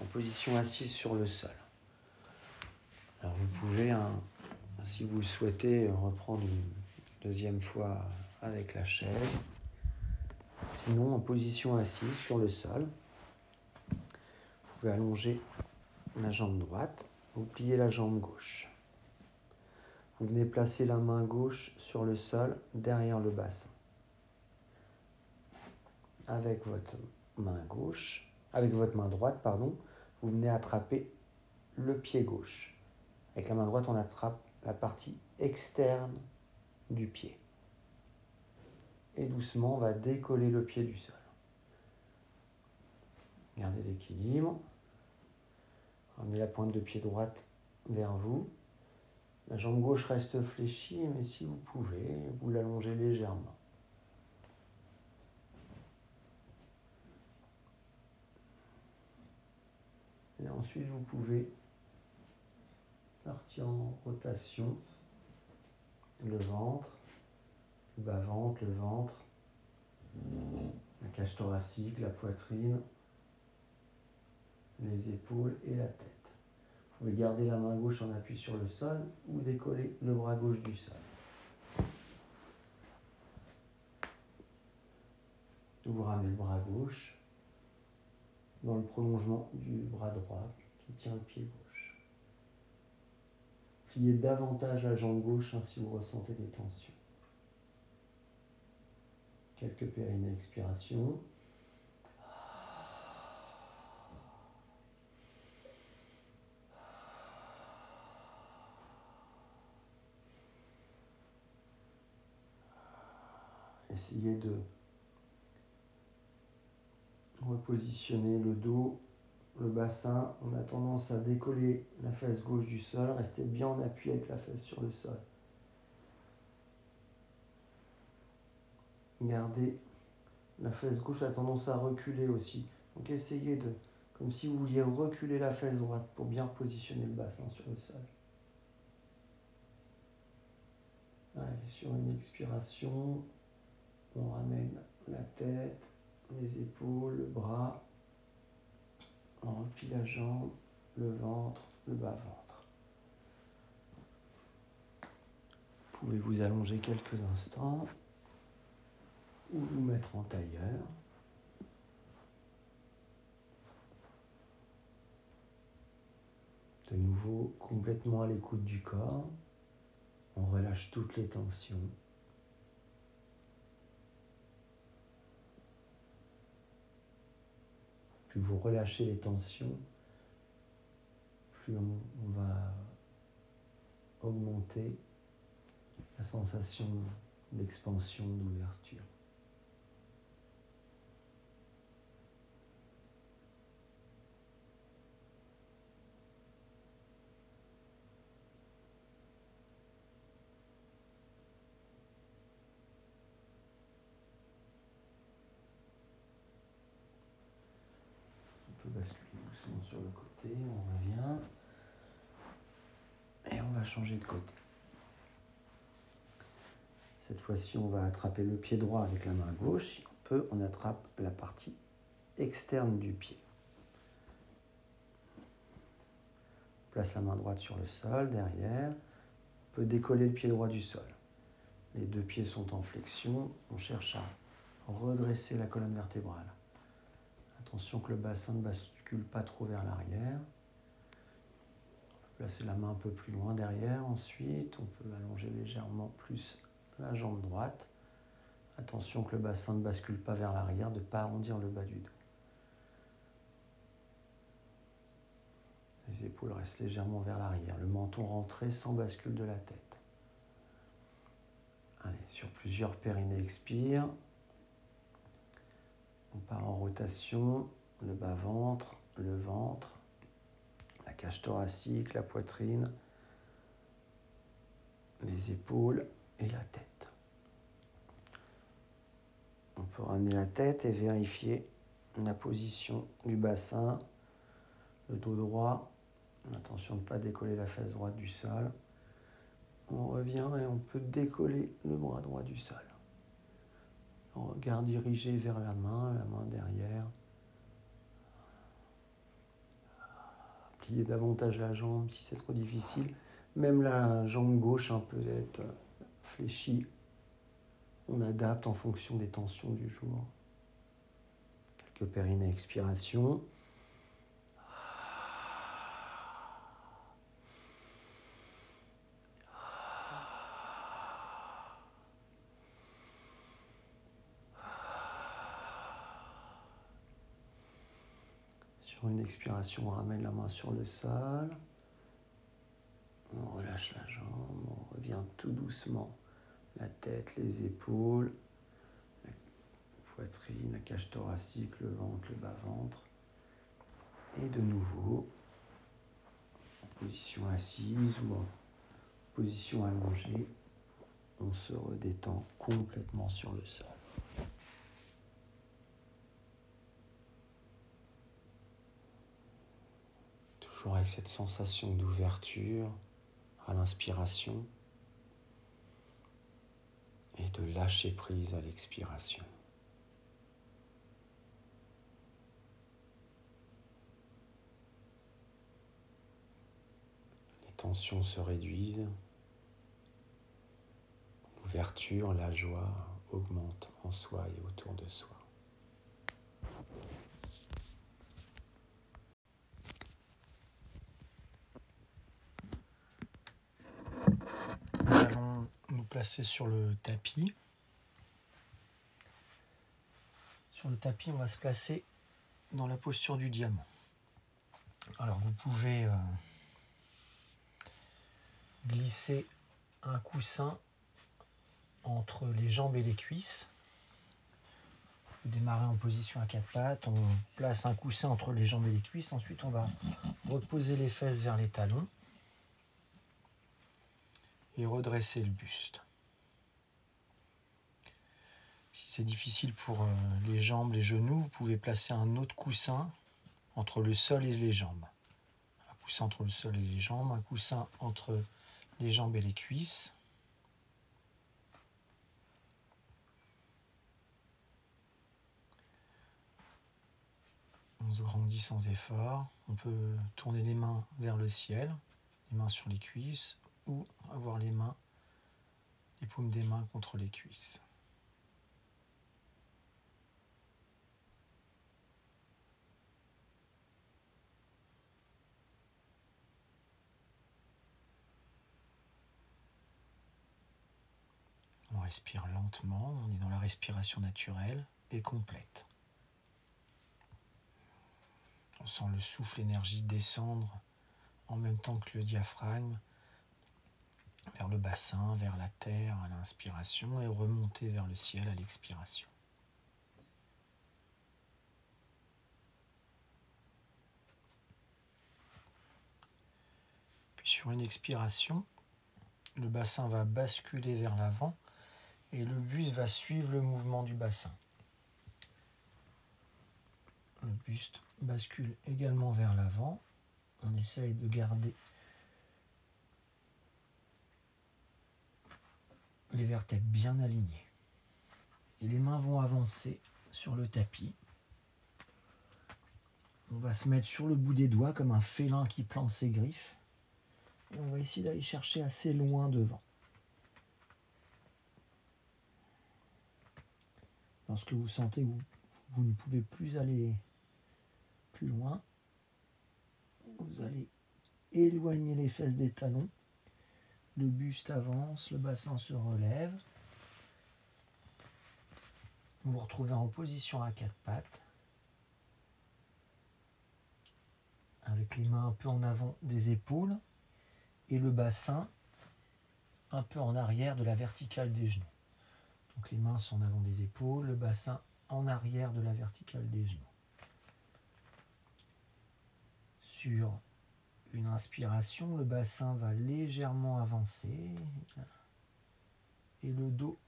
en position assise sur le sol. Alors vous pouvez, hein, si vous le souhaitez, reprendre une deuxième fois avec la chaise. Sinon, en position assise sur le sol, vous pouvez allonger la jambe droite, vous pliez la jambe gauche. Vous venez placer la main gauche sur le sol derrière le bassin avec votre main gauche, avec votre main droite, pardon, vous venez attraper le pied gauche Avec la main droite, on attrape la partie externe du pied. Et doucement, on va décoller le pied du sol. Gardez l'équilibre. Ramenez la pointe de pied droite vers vous. La jambe gauche reste fléchie, mais si vous pouvez, vous l'allongez légèrement. Et ensuite, vous pouvez partir en rotation. Le ventre, le bas-ventre, le ventre, la cage thoracique, la poitrine, les épaules et la tête. Vous pouvez garder la main gauche en appui sur le sol ou décoller le bras gauche du sol. Vous ramenez le bras gauche dans le prolongement du bras droit qui tient le pied gauche. Pliez davantage la jambe gauche hein, si vous ressentez des tensions. Quelques périnées expiration. Essayez de repositionner le dos, le bassin. On a tendance à décoller la fesse gauche du sol. Restez bien en appui avec la fesse sur le sol. Gardez la fesse gauche a tendance à reculer aussi. Donc essayez de, comme si vous vouliez reculer la fesse droite pour bien positionner le bassin sur le sol. Allez, sur une expiration, on ramène la tête, les épaules, le bras. On replie la jambe, le ventre, le bas-ventre. Vous pouvez vous allonger quelques instants ou vous mettre en tailleur? De nouveau, complètement à l'écoute du corps. On relâche toutes les tensions. Plus vous relâchez les tensions, plus on, va augmenter la sensation d'expansion, d'ouverture. sur le on revient. Et on va changer de côté. Cette fois-ci, on va attraper le pied droit avec la main gauche. Si on peut, on attrape la partie externe du pied. On place la main droite sur le sol, derrière. On peut décoller le pied droit du sol. Les deux pieds sont en flexion. On cherche à redresser la colonne vertébrale. Attention que le bassin ne pas trop vers l'arrière. Placer la main un peu plus loin derrière. Ensuite, on peut allonger légèrement plus la jambe droite. Attention que le bassin ne bascule pas vers l'arrière, de ne pas arrondir le bas du dos. Les épaules restent légèrement vers l'arrière. Le menton rentré sans bascule de la tête. Allez, sur plusieurs périnées, expire. On part en rotation, le bas-ventre, le ventre, la cage thoracique, la poitrine, les épaules et la tête. On peut ramener la tête et vérifier la position du bassin, le dos droit. Attention de ne pas décoller la face droite du sol. On revient et on peut décoller le bras droit du sol. Regard dirigé vers la main, la main derrière. Davantage la jambe si c'est trop difficile. Même la jambe gauche un peu être fléchie. On adapte en fonction des tensions du jour. Quelques périnées expiration. Expiration, on ramène la main sur le sol. On relâche la jambe, on revient tout doucement. La tête, les épaules, la poitrine, la cage thoracique, le ventre, le bas-ventre. Et de nouveau, en position assise ou en position allongée, on se redétend complètement sur le sol. Avec cette sensation d'ouverture à l'inspiration et de lâcher prise à l'expiration. Les tensions se réduisent, l'ouverture, la joie augmentent en soi et autour de soi. Sur le tapis. Sur le tapis, on va se placer dans la posture du diamant. Alors vous pouvez euh, glisser un coussin entre les jambes et les cuisses. Vous démarrez en position à quatre pattes, on place un coussin entre les jambes et les cuisses, ensuite on va reposer les fesses vers les talons redresser le buste. Si c'est difficile pour euh, les jambes, les genoux, vous pouvez placer un autre coussin entre le sol et les jambes. Un coussin entre le sol et les jambes, un coussin entre les jambes et les cuisses. On se grandit sans effort. On peut tourner les mains vers le ciel, les mains sur les cuisses, ou avoir les mains, les paumes des mains contre les cuisses. On respire lentement, on est dans la respiration naturelle et complète. On sent le souffle énergie descendre en même temps que le diaphragme vers le bassin, vers la terre à l'inspiration et remonter vers le ciel à l'expiration. Puis sur une expiration, le bassin va basculer vers l'avant et le buste va suivre le mouvement du bassin. Le buste bascule également vers l'avant. On essaye de garder les vertèbres bien alignées. Et les mains vont avancer sur le tapis. On va se mettre sur le bout des doigts comme un félin qui plante ses griffes. Et on va essayer d'aller chercher assez loin devant. Lorsque vous sentez que vous, ne pouvez plus aller plus loin, vous allez éloigner les fesses des talons le buste avance, le bassin se relève. Vous vous retrouvez en position à quatre pattes. Avec les mains un peu en avant des épaules et le bassin un peu en arrière de la verticale des genoux. Donc les mains sont en avant des épaules, le bassin en arrière de la verticale des genoux. Sur une inspiration, le bassin va légèrement avancer et le dos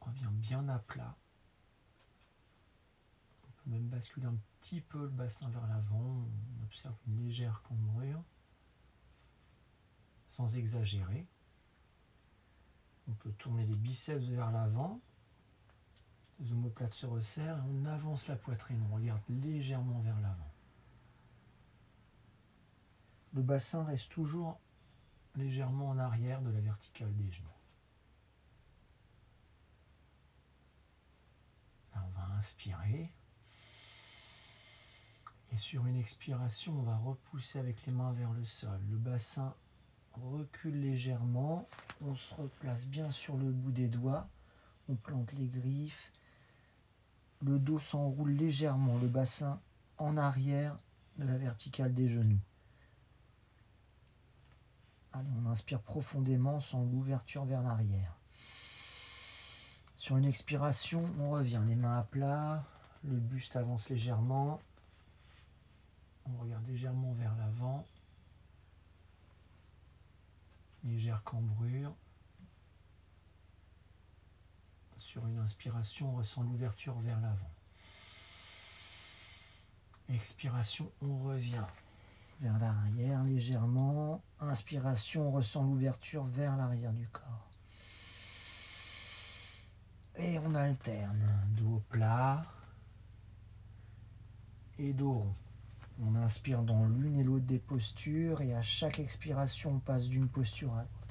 revient bien à plat. On peut même basculer un petit peu le bassin vers l'avant, on observe une légère cambrure sans exagérer. On peut tourner les biceps vers l'avant, les omoplates se resserrent et on avance la poitrine, on regarde légèrement vers l'avant le bassin reste toujours légèrement en arrière de la verticale des genoux. On va inspirer. Et sur une expiration, on va repousser avec les mains vers le sol. Le bassin recule légèrement. On se replace bien sur le bout des doigts. On plante les griffes. Le dos s'enroule légèrement. Le bassin en arrière de la verticale des genoux. On inspire profondément sans l'ouverture vers l'arrière. Sur une expiration, on revient les mains à plat, le buste avance légèrement. On regarde légèrement vers l'avant. Légère cambrure. Sur une inspiration, on ressent l'ouverture vers l'avant. Expiration, on revient vers l'arrière légèrement. Inspiration, on ressent l'ouverture vers l'arrière du corps. Et on alterne dos plat et dos rond. On inspire dans l'une et l'autre des postures et à chaque expiration, on passe d'une posture à l'autre.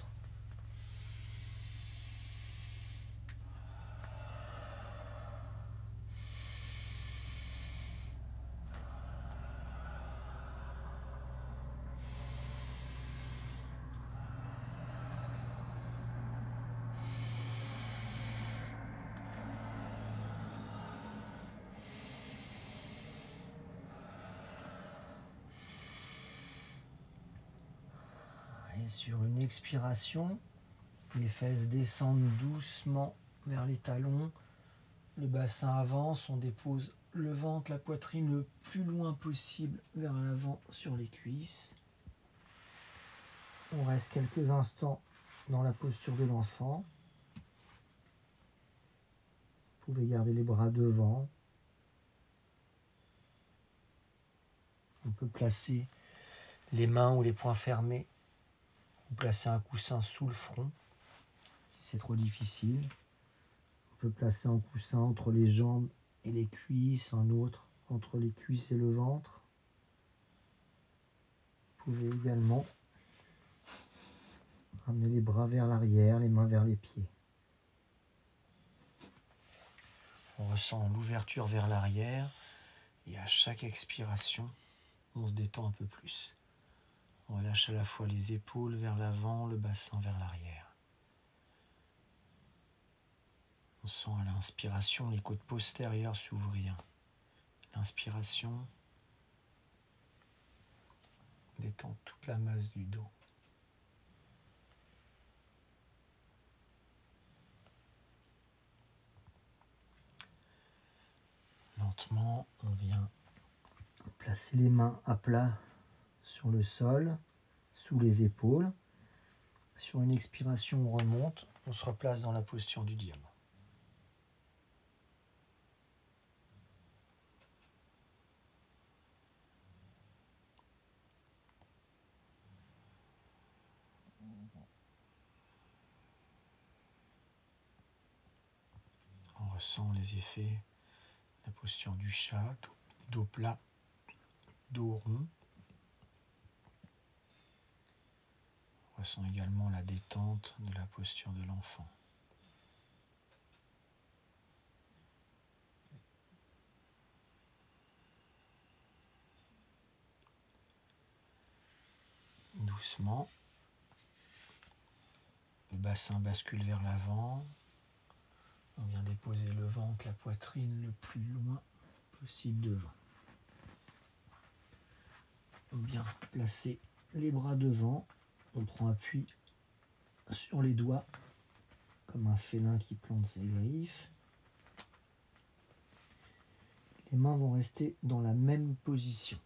Sur une expiration, les fesses descendent doucement vers les talons, le bassin avance, on dépose le ventre, la poitrine le plus loin possible vers l'avant sur les cuisses. On reste quelques instants dans la posture de l'enfant. Vous pouvez garder les bras devant. On peut placer les mains ou les poings fermés placer un coussin sous le front si c'est trop difficile. On peut placer un coussin entre les jambes et les cuisses, un autre entre les cuisses et le ventre. Vous pouvez également ramener les bras vers l'arrière, les mains vers les pieds. On ressent l'ouverture vers l'arrière et à chaque expiration, on se détend un peu plus. On relâche à la fois les épaules vers l'avant, le bassin vers l'arrière. On sent à l'inspiration les côtes postérieures s'ouvrir. L'inspiration détend toute la masse du dos. Lentement, on vient placer les mains à plat sur le sol, sous les épaules. Sur une expiration, on remonte, on se replace dans la posture du diamant. On ressent les effets, la posture du chat, dos plat, dos rond. Ressent également la détente de la posture de l'enfant. Doucement, le bassin bascule vers l'avant. On vient déposer le ventre, la poitrine le plus loin possible devant. On vient placer les bras devant on prend appui sur les doigts, comme un félin qui plante ses griffes. Les mains vont rester dans la même position.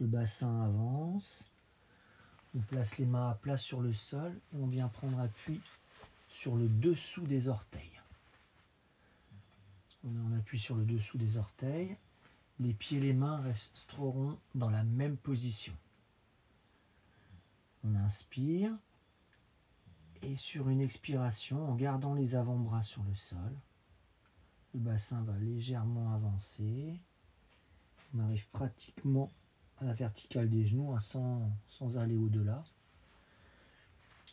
Le bassin avance. On place les mains à plat sur le sol et on vient prendre appui sur le dessous des orteils. On est en appui sur le dessous des orteils. Les pieds et les mains resteront dans la même position. Inspire. Et sur une expiration, en gardant les avant-bras sur le sol, le bassin va légèrement avancer. On arrive pratiquement à la verticale des genoux hein, sans, sans aller au-delà.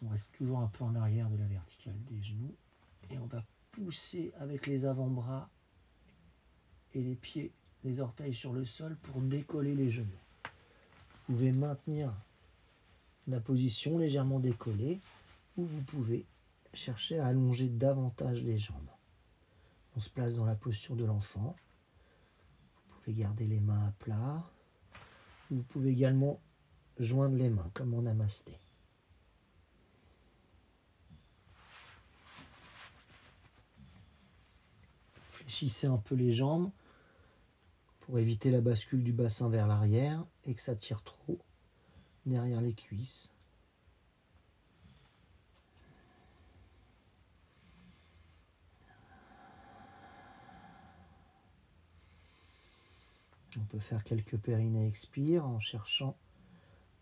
On reste toujours un peu en arrière de la verticale des genoux. Et on va pousser avec les avant-bras et les pieds, les orteils sur le sol pour décoller les genoux. Vous pouvez maintenir la position légèrement décollée, ou vous pouvez chercher à allonger davantage les jambes. On se place dans la posture de l'enfant. Vous pouvez garder les mains à plat. Vous pouvez également joindre les mains comme en namasté. Fléchissez un peu les jambes pour éviter la bascule du bassin vers l'arrière et que ça tire trop derrière les cuisses. On peut faire quelques périnées expire en cherchant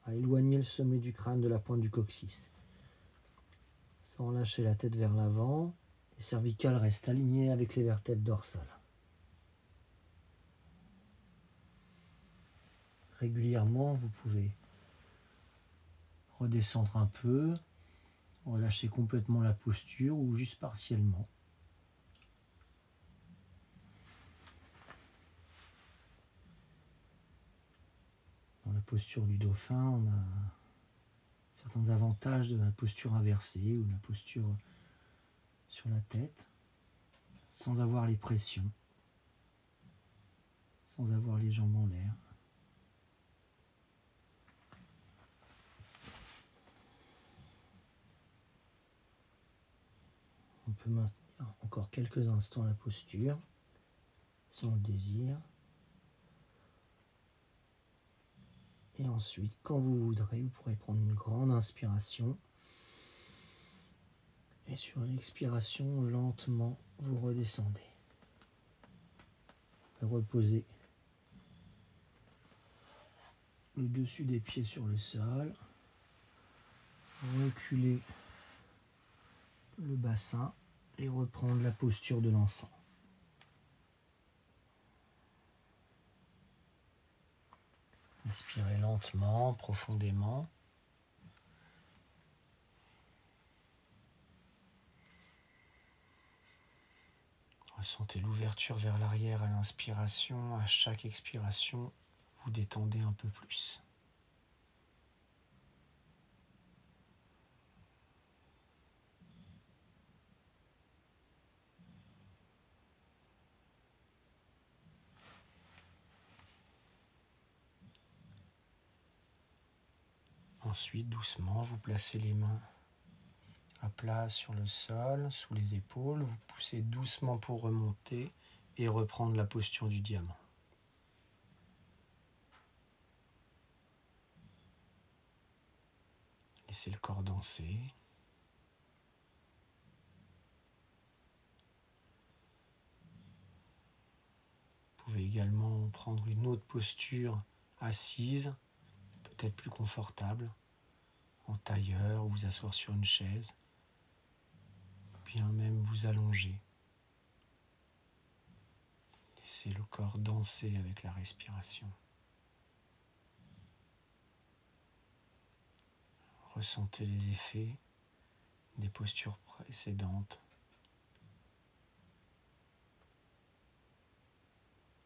à éloigner le sommet du crâne de la pointe du coccyx. Sans lâcher la tête vers l'avant, les cervicales restent alignées avec les vertèbres dorsales. Régulièrement, vous pouvez redescendre un peu, relâcher complètement la posture ou juste partiellement. Dans la posture du dauphin, on a certains avantages de la posture inversée ou de la posture sur la tête, sans avoir les pressions, sans avoir les jambes en l'air. Peut maintenir encore quelques instants la posture, si on le désire. Et ensuite, quand vous voudrez, vous pourrez prendre une grande inspiration. Et sur l'expiration, lentement, vous redescendez. Reposez le dessus des pieds sur le sol. Reculez le bassin et reprendre la posture de l'enfant. Inspirez lentement, profondément. Ressentez l'ouverture vers l'arrière à l'inspiration. À chaque expiration, vous détendez un peu plus. Ensuite, doucement, vous placez les mains à plat sur le sol, sous les épaules. Vous poussez doucement pour remonter et reprendre la posture du diamant. Laissez le corps danser. Vous pouvez également prendre une autre posture assise, peut-être plus confortable en tailleur, vous asseoir sur une chaise, bien même vous allonger. Laissez le corps danser avec la respiration. Ressentez les effets des postures précédentes.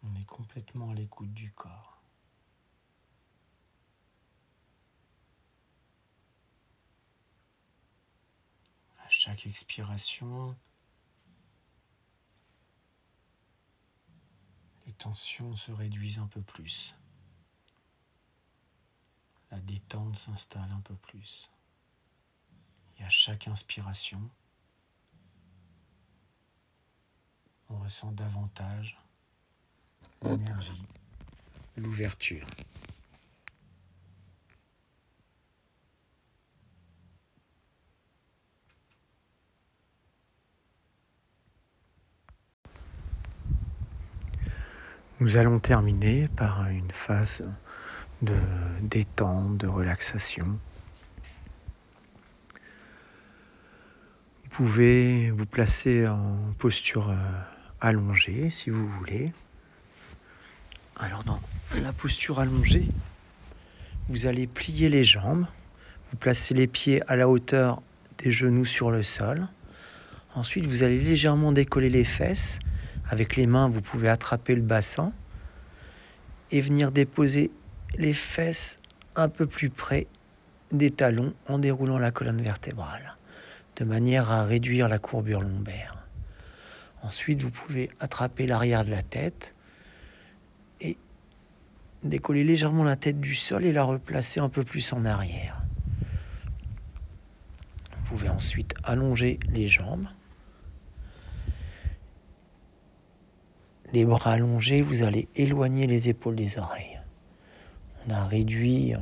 On est complètement à l'écoute du corps. Chaque expiration, les tensions se réduisent un peu plus. La détente s'installe un peu plus. Et à chaque inspiration, on ressent davantage l'énergie, l'ouverture. Nous allons terminer par une phase de détente, de relaxation. Vous pouvez vous placer en posture euh, allongée si vous voulez. Alors dans la posture allongée, vous allez plier les jambes, vous placez les pieds à la hauteur des genoux sur le sol. Ensuite, vous allez légèrement décoller les fesses avec les mains, vous pouvez attraper le bassin et venir déposer les fesses un peu plus près des talons en déroulant la colonne vertébrale, de manière à réduire la courbure lombaire. Ensuite, vous pouvez attraper l'arrière de la tête et décoller légèrement la tête du sol et la replacer un peu plus en arrière. Vous pouvez ensuite allonger les jambes les bras allongés, vous allez éloigner les épaules des oreilles. On a réduit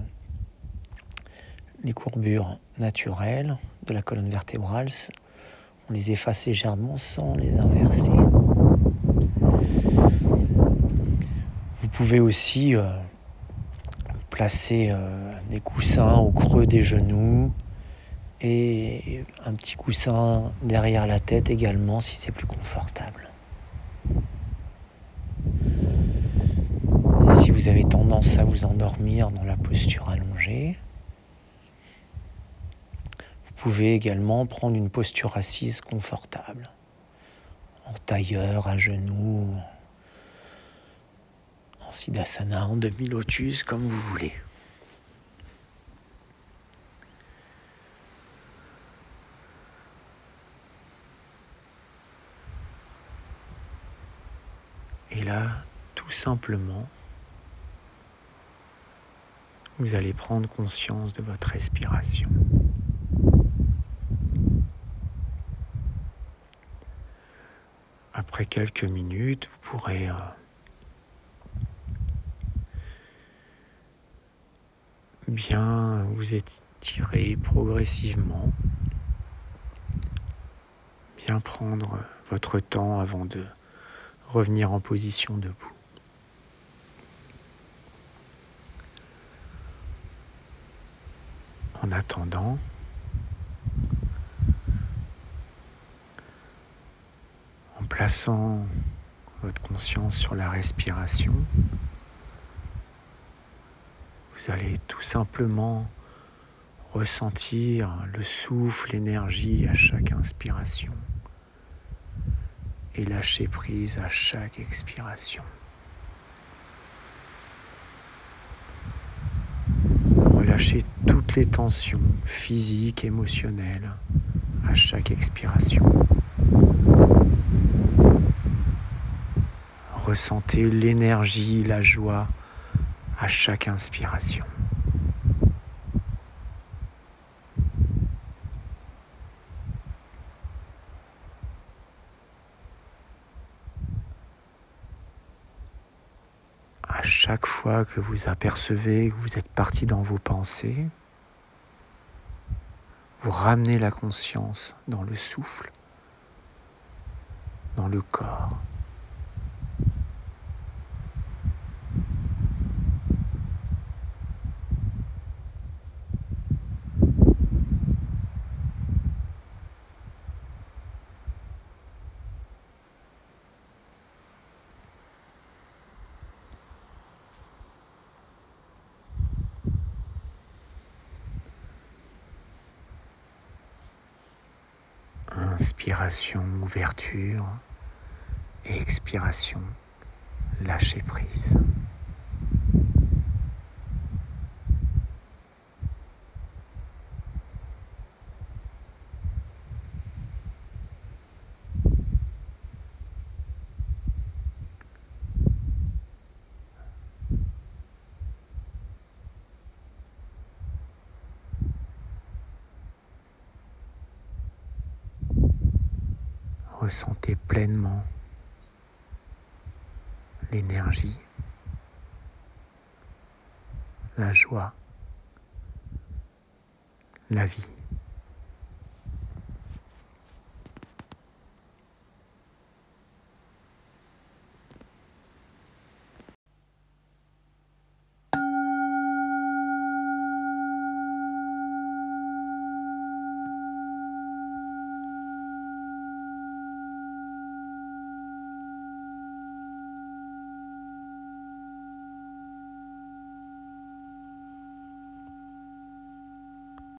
les courbures naturelles de la colonne vertébrale. On les efface légèrement sans les inverser. Vous pouvez aussi euh, placer euh, des coussins au creux des genoux et un petit coussin derrière la tête également si c'est plus confortable. Si vous avez tendance à vous endormir dans la posture allongée, vous pouvez également prendre une posture assise confortable, en tailleur, à genoux, en siddhasana, en demi-lotus, comme vous voulez. Et là, tout simplement, vous allez prendre conscience de votre respiration. Après quelques minutes, vous pourrez euh, bien vous étirer progressivement, bien prendre votre temps avant de revenir en position debout. En attendant, en plaçant votre conscience sur la respiration, vous allez tout simplement ressentir le souffle, l'énergie à chaque inspiration et lâcher prise à chaque expiration. Relâchez toutes les tensions physiques, émotionnelles à chaque expiration. Ressentez l'énergie, la joie à chaque inspiration. chaque que vous apercevez que vous êtes parti dans vos pensées, vous ramenez la conscience dans le souffle, dans le corps. Inspiration, ouverture. Et expiration, lâcher prise. ressentez pleinement la joie, la vie.